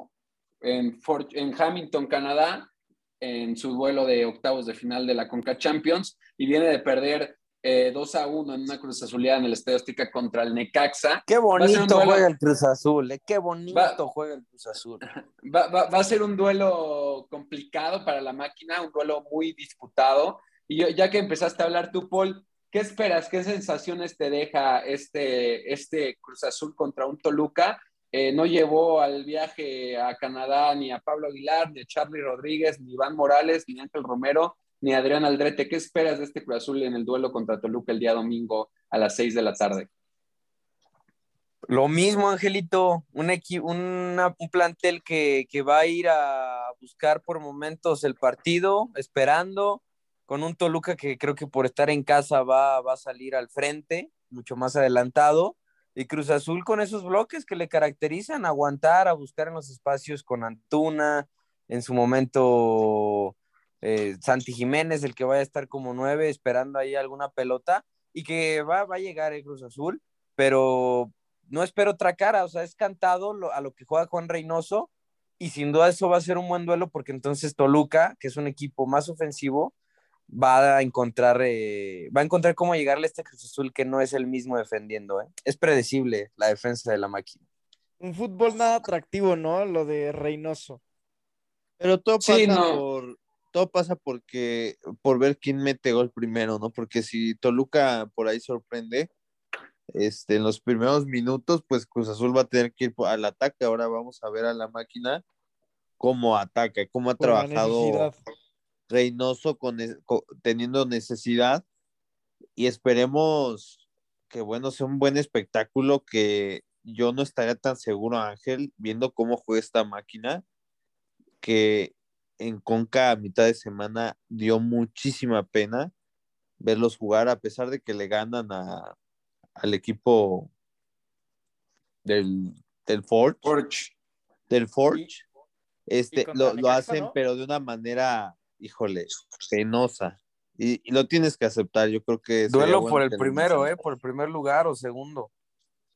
en Hamilton, Canadá, en su duelo de octavos de final de la Conca Champions y viene de perder eh, 2 a 1 en una Cruz Azuleada en el Estadio Azteca contra el Necaxa. Qué bonito juega el Cruz Azul, eh, qué bonito Va- juega el Cruz Azul. (laughs) Va, va- va a ser un duelo complicado para la máquina, un duelo muy disputado. Y yo- ya que empezaste a hablar tú, Paul, ¿qué esperas? ¿Qué sensaciones te deja este, este Cruz Azul contra un Toluca? Eh, no llevó al viaje a Canadá ni a Pablo Aguilar, ni a Charlie Rodríguez, ni Iván Morales, ni Ángel Romero, ni Adrián Aldrete. ¿Qué esperas de este Cruz Azul en el duelo contra Toluca el día domingo a las 6 de la tarde? Lo mismo, Angelito, un, un plantel que, que va a ir a buscar por momentos el partido, esperando, con un Toluca que creo que por estar en casa va, va a salir al frente, mucho más adelantado, y Cruz Azul con esos bloques que le caracterizan, aguantar, a buscar en los espacios con Antuna, en su momento eh, Santi Jiménez, el que vaya a estar como nueve, esperando ahí alguna pelota, y que va, va a llegar el Cruz Azul, pero no espero otra cara, o sea, es cantado lo- a lo que juega Juan Reynoso y sin duda eso va a ser un buen duelo porque entonces Toluca, que es un equipo más ofensivo, va a encontrar, eh, va a encontrar cómo llegarle a este Cruz Azul que no es el mismo defendiendo, ¿eh? Es predecible la defensa de la máquina. Un fútbol nada atractivo, ¿no? Lo de Reynoso. Pero todo pasa Sí, no. por todo pasa porque por ver quién mete gol primero, ¿no? Porque si Toluca por ahí sorprende, este, en los primeros minutos, pues Cruz Azul va a tener que ir al ataque. Ahora vamos a ver a la máquina cómo ataca, cómo ha por trabajado. Reynoso con, teniendo necesidad y esperemos que bueno sea un buen espectáculo que yo no estaría tan seguro Ángel viendo cómo juega esta máquina que en Conca a mitad de semana dio muchísima pena verlos jugar a pesar de que le ganan a, al equipo del, del Forge, Forge. del Forge este, lo, lo hacen, ¿no? pero de una manera, híjole, penosa. Y, y lo tienes que aceptar. Yo creo que. Duelo bueno por el primero. ¿eh? Por el primer lugar o segundo.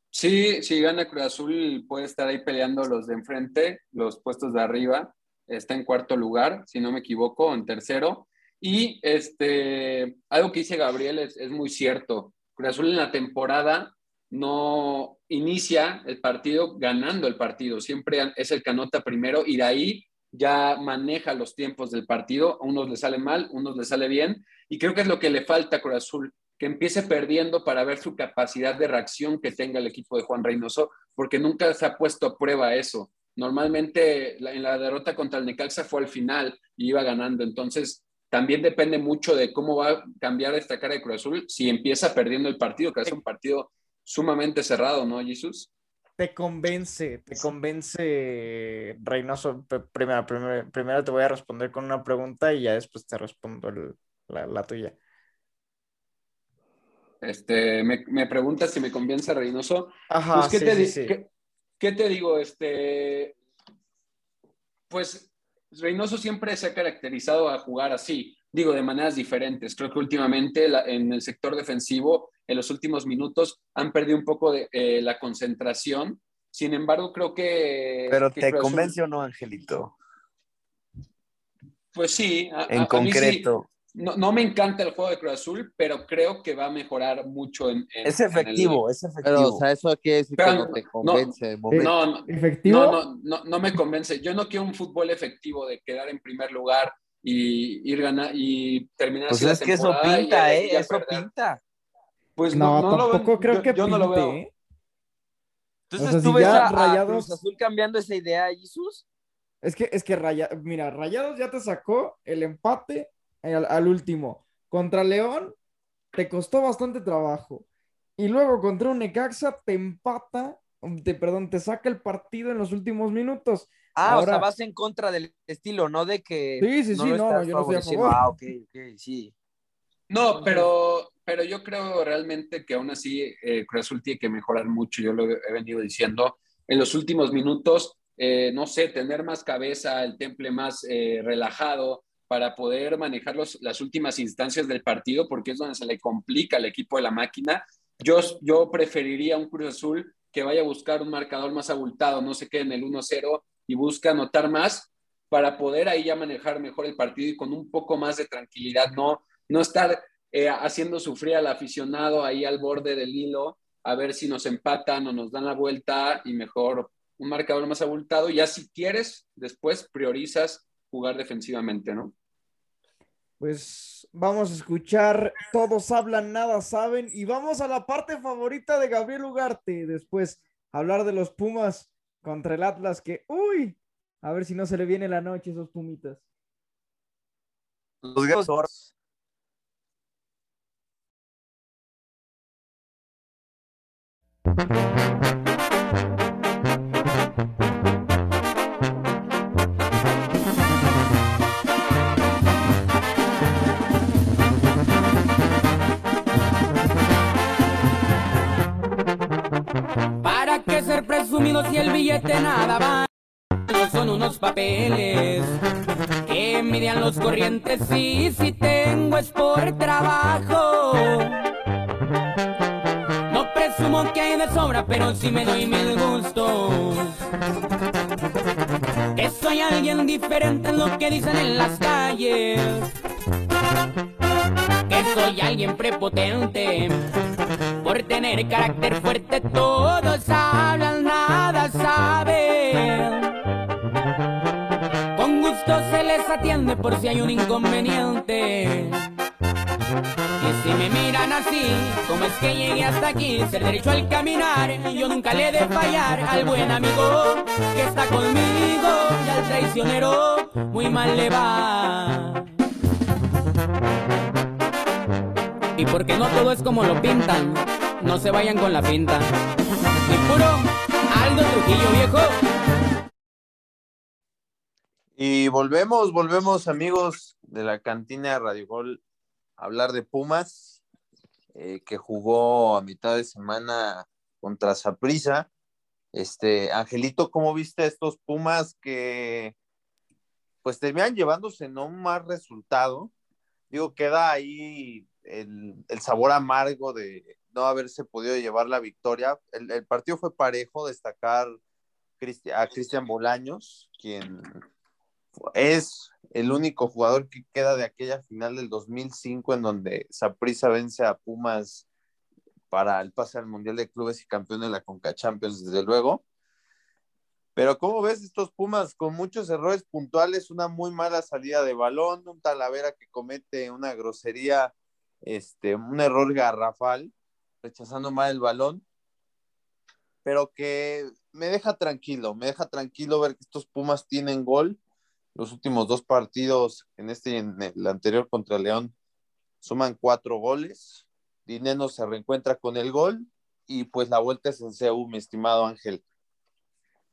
Sí, si gana Cruz Azul, puede estar ahí peleando los de enfrente, los puestos de arriba. Está en cuarto lugar, si no me equivoco, en tercero. Y este, algo que dice Gabriel es, muy cierto. Cruz Azul en la temporada no inicia el partido ganando el partido. Siempre es el que anota primero y de ahí ya maneja los tiempos del partido. A unos le sale mal, a unos le sale bien. Y creo que es lo que le falta a Cruz Azul que empiece perdiendo para ver su capacidad de reacción que tenga el equipo de Juan Reynoso, porque nunca se ha puesto a prueba eso. Normalmente en la derrota contra el Necaxa fue al final y iba ganando, entonces también depende mucho de cómo va a cambiar esta cara de Cruz Azul si empieza perdiendo el partido, que es un partido sumamente cerrado, ¿no, Jesús? Te convence, te convence Reynoso. Primero, primero, primero te voy a responder con una pregunta y ya después te respondo el- la, la tuya. Este, me, me preguntas si me convence Reynoso. Ajá, Pues, ¿qué, sí, te sí, di- sí. qué- qué te digo? Este, pues Reynoso siempre se ha caracterizado a jugar así, digo, de maneras diferentes. Creo que últimamente en el sector defensivo, en los últimos minutos, han perdido un poco de eh, la concentración. Sin embargo, creo que... Pero que te convence o no, Angelito. Pues sí. a- En a sí. No, no me encanta el juego de Cruz Azul, pero creo que va a mejorar mucho en... en- Es en el- efectivo, es Pero, efectivo. o sea, eso quiere decir que Pero no te no- convence de momento. No, no, ¿Efectivo? No, no, no, no me convence. Yo no quiero un fútbol efectivo de quedar en primer lugar y ir ganar y terminar Pues así la es que eso y pinta, ¿eh? Eso perder. pinta. Pues No, no, no lo veo- tampoco creo yo- que yo no lo veo. ¿eh? Entonces O sea, si tú ves a, a Rayados- Cruz Azul cambiando esa idea, Jesús. Es que, es que Raya- mira, Rayados ya te sacó el empate al, al último. Contra León te costó bastante trabajo. Y luego contra un Necaxa te empata, te, perdón, te saca el partido en los últimos minutos. Ah, o Ahora- sea, vas en contra del estilo, no de que. Sí, sí, sí, lo no, estás yo no estoy a favor. Ah, ok, ok, sí. No, pero, pero yo creo realmente que aún así eh, Cruz Azul tiene que mejorar mucho. Yo lo he he venido diciendo. En los últimos minutos, eh, no sé, tener más cabeza, el temple más eh, relajado para poder manejar los- las últimas instancias del partido, porque es donde se le complica al equipo de la máquina. Yo, yo preferiría un Cruz Azul que vaya a buscar un marcador más abultado, no se quede en el 1-0 y busca anotar más para poder ahí ya manejar mejor el partido y con un poco más de tranquilidad, no, no estar eh, haciendo sufrir al aficionado ahí al borde del hilo, a ver si nos empatan o nos dan la vuelta y mejor un marcador más abultado. Ya si quieres, después priorizas jugar defensivamente, ¿no? Pues vamos a escuchar Todos hablan, nada saben. Y vamos a la parte favorita de Gabriel Ugarte. Después, hablar de los Pumas contra el Atlas, que, uy, a ver si no se le viene la noche esos Pumitas. Los gatos. Ser presumido si el billete nada va? Son unos papeles que envidian los corrientes y si tengo es por trabajo. No presumo que hay de sobra, pero sí me doy mil gustos. Que soy alguien diferente en lo que dicen en las calles. Que soy alguien prepotente por tener carácter fuerte todos hablan, atiende por si hay un inconveniente. Y si me miran así, como es que llegué hasta aquí? Ser derecho al caminar, yo nunca le he de fallar al buen amigo que está conmigo y al traicionero muy mal le va. Y porque no todo es como lo pintan, no se vayan con la pinta. Y puro Aldo Trujillo viejo. Y volvemos, volvemos amigos de la cantina Radio Gol a hablar de Pumas, eh, que jugó a mitad de semana contra Saprissa. Este, Angelito, ¿cómo viste a estos Pumas que pues terminan llevándose no mal resultado? Digo, queda ahí el, el sabor amargo de no haberse podido llevar la victoria. El, el partido fue parejo, destacar a Cristian Bolaños, quien es el único jugador que queda de aquella final del 2005 en donde Saprissa vence a Pumas para el pase al Mundial de Clubes y campeón de la Conca Champions, desde luego. Pero ¿cómo ves estos Pumas con muchos errores puntuales, una muy mala salida de balón, un Talavera que comete una grosería, este, un error garrafal, rechazando mal el balón, pero que me deja tranquilo, me deja tranquilo ver que estos Pumas tienen gol. Los últimos dos partidos, en este y en el anterior contra León, suman cuatro goles. Dineno se reencuentra con el gol y pues la vuelta es en CEU, mi estimado Ángel.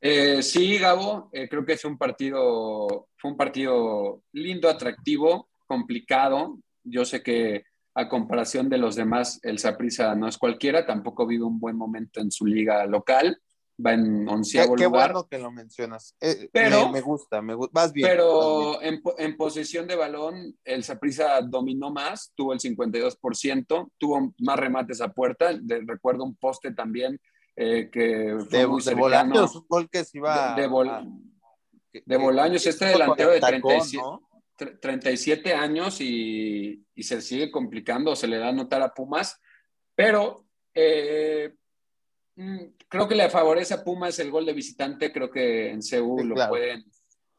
Eh, sí, Gabo, eh, creo que es un partido, fue un partido lindo, atractivo, complicado. Yo sé que a comparación de los demás, el Saprissa no es cualquiera, tampoco vive un buen momento en su liga local. Va en Qué, onceavo qué lugar. bueno que lo mencionas. Eh, Pero- me, me gusta, me gusta. Vas bien. vas bien. Pero en, en posesión de balón, el Saprissa dominó más, tuvo el 52%, tuvo más remates a puerta. de- recuerdo un poste también eh, que fue De, muy de. Bolaños, un gol que se iba. De- de Bol- a- que- de que- Bolaños, que este estuvo delantero de tacón, 37. ¿no? tre- 37 años y, y se sigue complicando, se le da a notar a Pumas, pero eh, creo que le favorece a Pumas el gol de visitante, creo que en Sí, lo claro. pueden,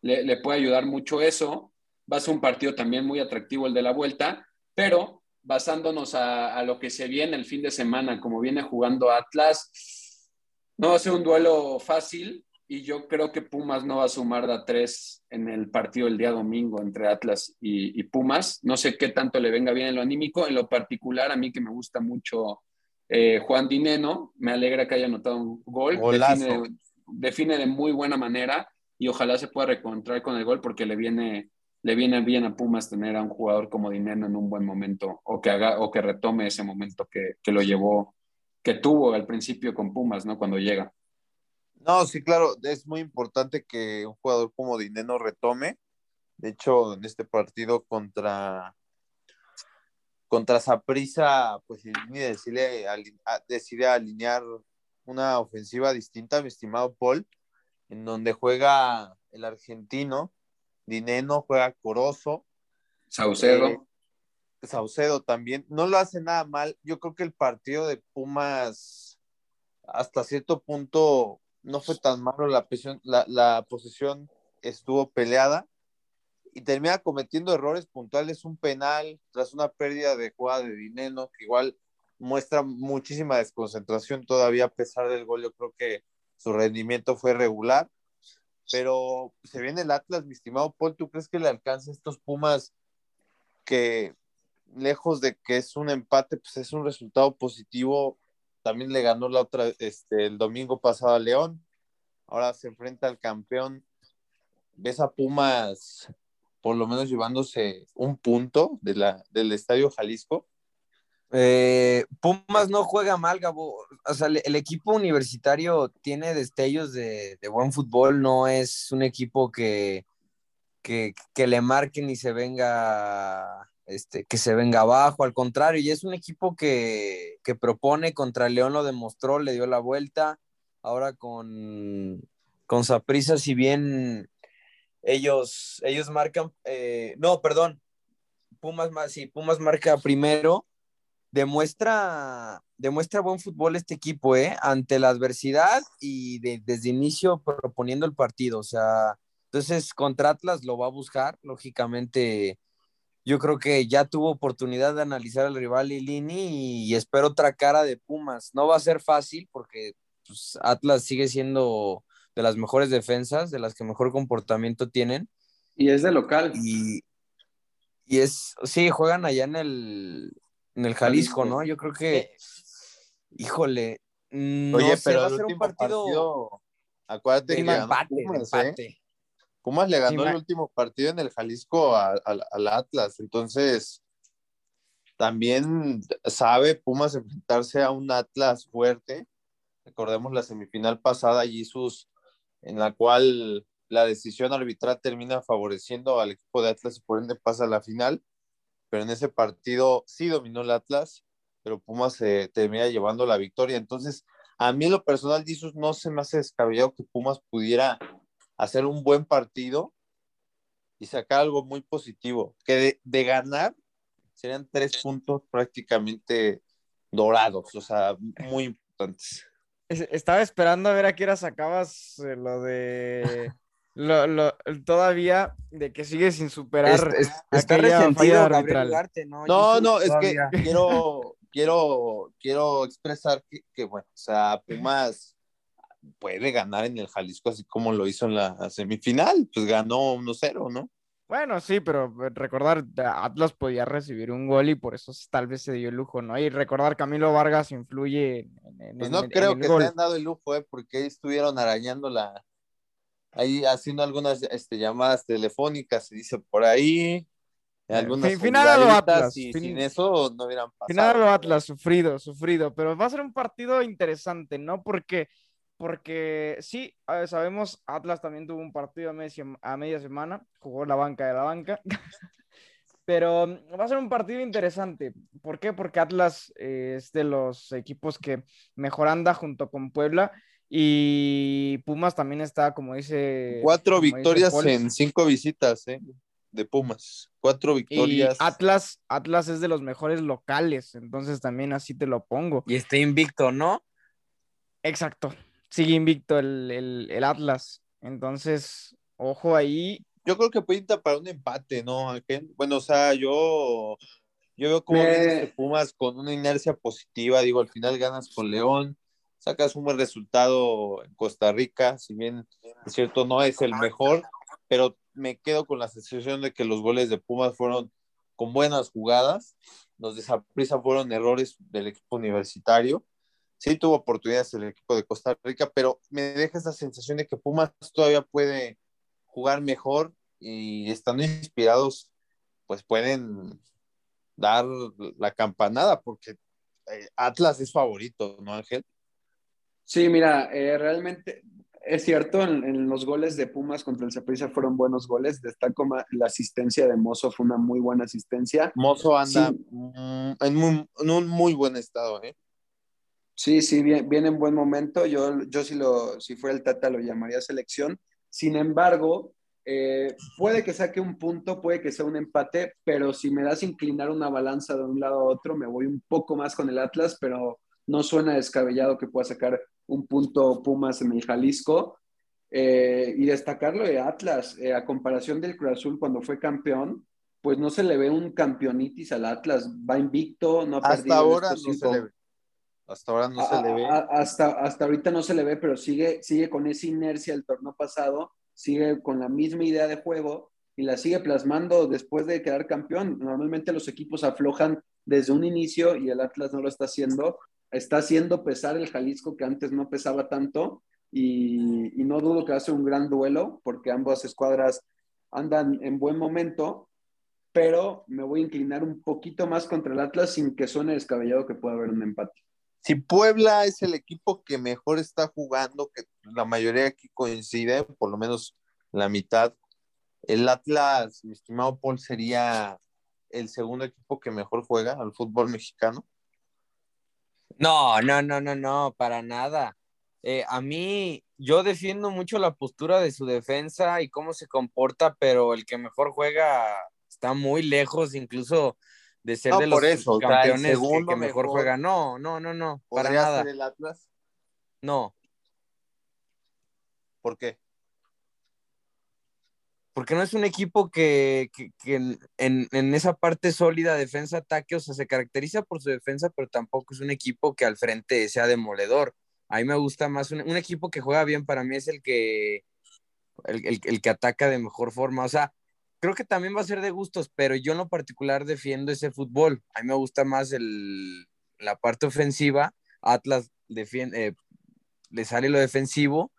le, le puede ayudar mucho eso. Va a ser un partido también muy atractivo el de la vuelta, pero basándonos a, a lo que se viene el fin de semana, como viene jugando Atlas, no va a ser un duelo fácil y yo creo que Pumas no va a sumar de a tres en el partido el día domingo entre Atlas y, y Pumas. No sé qué tanto le venga bien en lo anímico. En lo particular, a mí que me gusta mucho eh, Juan Dineno, me alegra que haya anotado un gol. Golazo. Define, define de muy buena manera y ojalá se pueda reencontrar con el gol porque le viene, le viene bien a Pumas tener a un jugador como Dineno en un buen momento o que, haga, o que retome ese momento que, que lo llevó, que tuvo al principio con Pumas, ¿no? Cuando llega. No, sí, claro, es muy importante que un jugador como Dineno retome. De hecho, en este partido contra contra Saprissa, pues decide, decide alinear una ofensiva distinta, mi estimado Paul, en donde juega el argentino, Dineno, juega Corozo, Saucedo. Eh, Saucedo también. No lo hace nada mal. Yo creo que el partido de Pumas, hasta cierto punto, no fue tan malo. La, presión- la, la posesión estuvo peleada y termina cometiendo errores puntuales. Un penal tras una pérdida de jugada de Dineno, que igual muestra muchísima desconcentración todavía, a pesar del gol. Yo creo que su rendimiento fue regular. Pero se viene el Atlas, mi estimado Paul. ¿Tú crees que le alcanza estos Pumas que lejos de que es un empate, pues es un resultado positivo. También le ganó la otra, este, el domingo pasado a León. Ahora se enfrenta al campeón. ¿Ves a Pumas por lo menos llevándose un punto de la, del Estadio Jalisco? Eh, Pumas no juega mal, Gabo. O sea, el, equipo universitario tiene destellos de, de buen fútbol, no es un equipo que, que, que le marquen y se venga, este, que se venga abajo, al contrario, y es un equipo que, que propone contra León, lo demostró, le dio la vuelta. Ahora con, con Saprissa, si bien ellos, ellos marcan, eh, no, perdón, Pumas, ma- sí, Pumas marca primero, demuestra, demuestra buen fútbol este equipo, ¿eh? Ante la adversidad y de- desde inicio proponiendo el partido. O sea, entonces contra Atlas lo va a buscar, lógicamente. Yo creo que ya tuvo oportunidad de analizar al rival Lilini y, espero otra cara de Pumas. No va a ser fácil porque pues, Atlas sigue siendo de las mejores defensas, de las que mejor comportamiento tienen. Y es de local. Y, y es, sí, juegan allá en el, en el Jalisco. ¿no? Yo creo que, híjole, no Oye, sé, pero va a el ser un último partido, partido, acuérdate que ganó empate, Pumas, ¿eh? empate. Pumas le ganó Sí, el último partido en el Jalisco al Atlas, entonces también sabe Pumas enfrentarse a un Atlas fuerte. Recordemos la semifinal pasada, Jesús, en la cual la decisión arbitral termina favoreciendo al equipo de Atlas y por ende pasa a la final. Pero en ese partido sí dominó el Atlas, pero Pumas se termina llevando la victoria. Entonces, a mí lo personal, Jesús, no se me hace descabellado que Pumas pudiera hacer un buen partido y sacar algo muy positivo. Que de, de ganar serían tres puntos prácticamente dorados, o sea, muy importantes. Es- Estaba esperando a ver a qué hora sacabas eh, lo de. (laughs) Lo, lo- todavía de que sigue sin superar. Es- es- está resentido Gabriel. Ugarte, ¿no? No, no, es que (laughs) quiero, quiero, quiero expresar que, que, bueno, o sea, Pumas puede ganar en el Jalisco así como lo hizo en la semifinal, pues ganó 1-0, ¿no? Bueno, sí, pero eh, recordar, Atlas podía recibir un gol y por eso tal vez se dio el lujo, ¿no? Y recordar Camilo Vargas influye en, en- Pues no en creo el que gol. se han dado el lujo, ¿eh? porque ahí estuvieron arañando la, ahí haciendo algunas este, llamadas telefónicas, se dice por ahí, algunas fin- final a lo Atlas, y fin- sin eso no hubieran pasado. Final lo Atlas, sufrido, sufrido, pero va a ser un partido interesante, ¿no? Porque porque sí, sabemos, Atlas también tuvo un partido a media, a media semana, jugó la banca de la banca, (laughs) pero mm, va a ser un partido interesante. ¿Por qué? Porque Atlas eh, es de los equipos que mejor anda junto con Puebla y Pumas también está, como dice... Cuatro como dice victorias Paul, en cinco visitas, ¿eh? De Pumas. Cuatro Y victorias. Atlas, Atlas es de los mejores locales, entonces también así te lo pongo. Y está invicto, ¿no? Exacto, sigue invicto el, el- el Atlas. Entonces, ojo ahí. Yo creo que pinta para un empate, ¿no, Ángel? Bueno, o sea, yo, yo veo como Me- vienes de Pumas con una inercia positiva. Digo, al final ganas con León, sacas un buen resultado en Costa Rica, si bien es cierto, no es el mejor, pero me quedo con la sensación de que los goles de Pumas fueron con buenas jugadas. Los de Saprissa fueron errores del equipo universitario. Sí tuvo oportunidades el equipo de Costa Rica, pero me deja esa sensación de que Pumas todavía puede jugar mejor y estando inspirados, pues pueden dar la campanada, porque eh, Atlas es favorito, ¿no, Ángel? Sí, mira, eh, realmente es cierto, en, en los goles de Pumas contra el Saprissa fueron buenos goles. Destaco la asistencia de Mozo, fue una muy buena asistencia. Mozo anda Sí. mm, en, muy- en un muy buen estado, ¿eh? Sí, sí, bien, viene en buen momento. Yo, yo si, lo, si fuera el Tata lo llamaría selección. Sin embargo, eh, puede que saque un punto, puede que sea un empate, pero si me das inclinar una balanza de un lado a otro, me voy un poco más con el Atlas, pero no suena descabellado que pueda sacar un punto Pumas en el Jalisco. Eh, y destacarlo de Atlas, eh, a comparación del Cruz Azul cuando fue campeón, pues no se le ve un campeonitis al Atlas, va invicto, no ha Hasta perdido ahora no se le ve. Hasta ahora no a- se le ve. a- hasta, hasta ahorita no se le ve, pero sigue, sigue con esa inercia del torneo pasado, sigue con la misma idea de juego y la sigue plasmando después de quedar campeón. Normalmente los equipos aflojan desde un inicio y el Atlas no lo está haciendo. Está haciendo pesar el Jalisco que antes no pesaba tanto y, y no dudo que va a ser un gran duelo porque ambas escuadras andan en buen momento, pero me voy a inclinar un poquito más contra el Atlas sin que suene descabellado que pueda haber un empate. Si Puebla es el equipo que mejor está jugando, que la mayoría aquí coincide, por lo menos la mitad, el Atlas, mi estimado Paul, sería el segundo equipo que mejor juega al fútbol mexicano. No, no, no, no, no, para nada. Eh, a mí, yo defiendo mucho la postura de su defensa y cómo se comporta, pero el que mejor juega está muy lejos, incluso de ser No, de los por eso, o sea, el campeones que- mejor, juega. No, no, no, no, para ¿Podría nada. ser el Atlas? No, ¿Por qué? porque no es un equipo que, que- que en, en- esa parte sólida, defensa-ataque, o sea, se caracteriza por su defensa, pero tampoco es un equipo que al frente sea demoledor. A mí me gusta más, un, un equipo que juega bien para mí es el que, el, el- el que ataca de mejor forma. O sea, creo que también va a ser de gustos, pero yo en lo particular defiendo ese fútbol. A mí me gusta más el, la parte ofensiva. Atlas defiende, eh, le sale lo defensivo.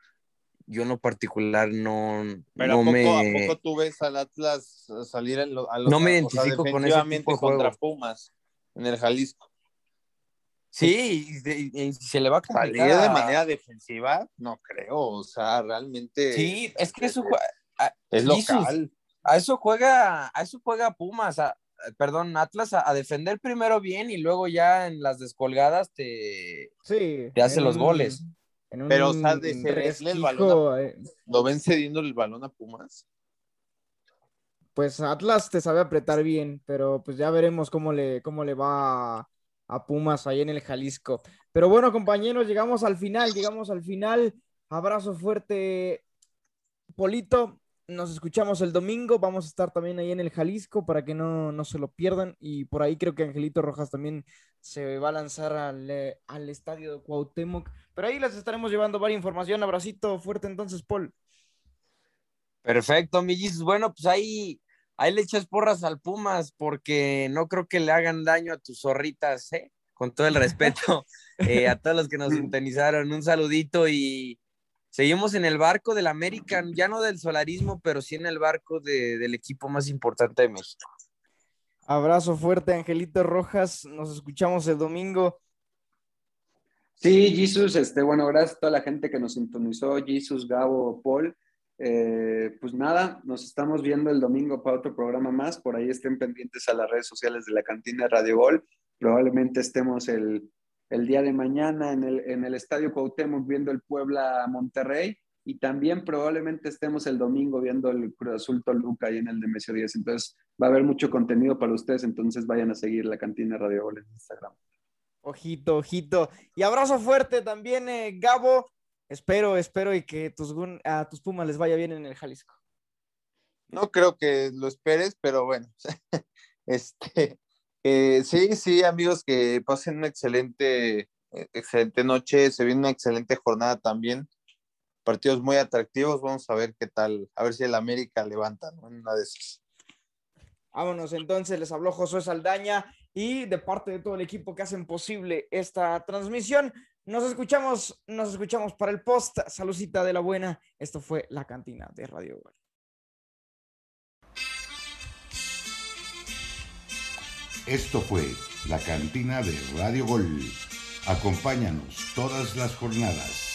Yo en lo particular no, Pero no ¿a, poco, me... ¿a poco tú ves al Atlas salir a, lo- a los No me o sea, identifico con ese tipo de contra. Pumas en el Jalisco? Sí, y, de- y se le va a Salir complicar. de manera defensiva, no creo, o sea, realmente Sí, es que eso, es local. A eso juega, a eso juega Pumas, a- perdón, Atlas, a, a defender primero bien y luego ya en las descolgadas te, Sí. te hace en los un- goles. en Pero, o sea, de cederle el balón eh, ¿Lo ven cediendo el balón a Pumas? Pues Atlas te sabe apretar bien, pero pues ya veremos cómo le, cómo le va a, a Pumas ahí en el Jalisco. Pero bueno, compañeros, llegamos al final, llegamos al final. Abrazo fuerte, Polito. Nos escuchamos el domingo. Vamos a estar también ahí en el Jalisco para que no, no se lo pierdan. Y por ahí creo que Angelito Rojas también se va a lanzar al, eh, al estadio de Cuauhtémoc. Pero ahí les estaremos llevando varias información. Abracito fuerte entonces, Paul. Perfecto, mi Jesus. Bueno, pues ahí, ahí le echas porras al Pumas porque no creo que le hagan daño a tus zorritas, ¿eh? Con todo el respeto (laughs) eh, a todos los que nos sintonizaron. Un saludito y seguimos en el barco del American, ya no del solarismo, pero sí en el barco de- del equipo más importante de México. Abrazo fuerte, Angelito Rojas. Nos escuchamos el domingo. Sí, Jesus, este, bueno, gracias a toda la gente que nos sintonizó, Jesus, Gabo, Paul. Eh, pues nada, nos estamos viendo el domingo para otro programa más. Por ahí estén pendientes a las redes sociales de la cantina Radio Gol. Probablemente estemos el, el día de mañana en el, en el Estadio Cuauhtémoc viendo el Puebla Monterrey y también probablemente estemos el domingo viendo el Cruz Azul Toluca ahí en el Nemesio 10. Entonces va a haber mucho contenido para ustedes, entonces vayan a seguir la cantina Radio Gol en Instagram. Ojito, ojito. Y abrazo fuerte también, eh, Gabo. Espero, espero y que tus, a tus Pumas les vaya bien en el Jalisco. No creo que lo esperes, pero bueno. (laughs) este, eh, sí, sí, amigos, que pasen una excelente, eh, excelente noche. Se viene una excelente jornada también. Partidos muy atractivos. Vamos a ver qué tal. A ver si el América levanta ¿no? en una de esas. Vámonos, entonces les habló Josué Saldaña y de parte de todo el equipo que hacen posible esta transmisión. Nos escuchamos, nos escuchamos para el post. Salucita de la buena. Esto fue la cantina de Radio Gol. Esto fue la cantina de Radio Gol. Acompáñanos todas las jornadas.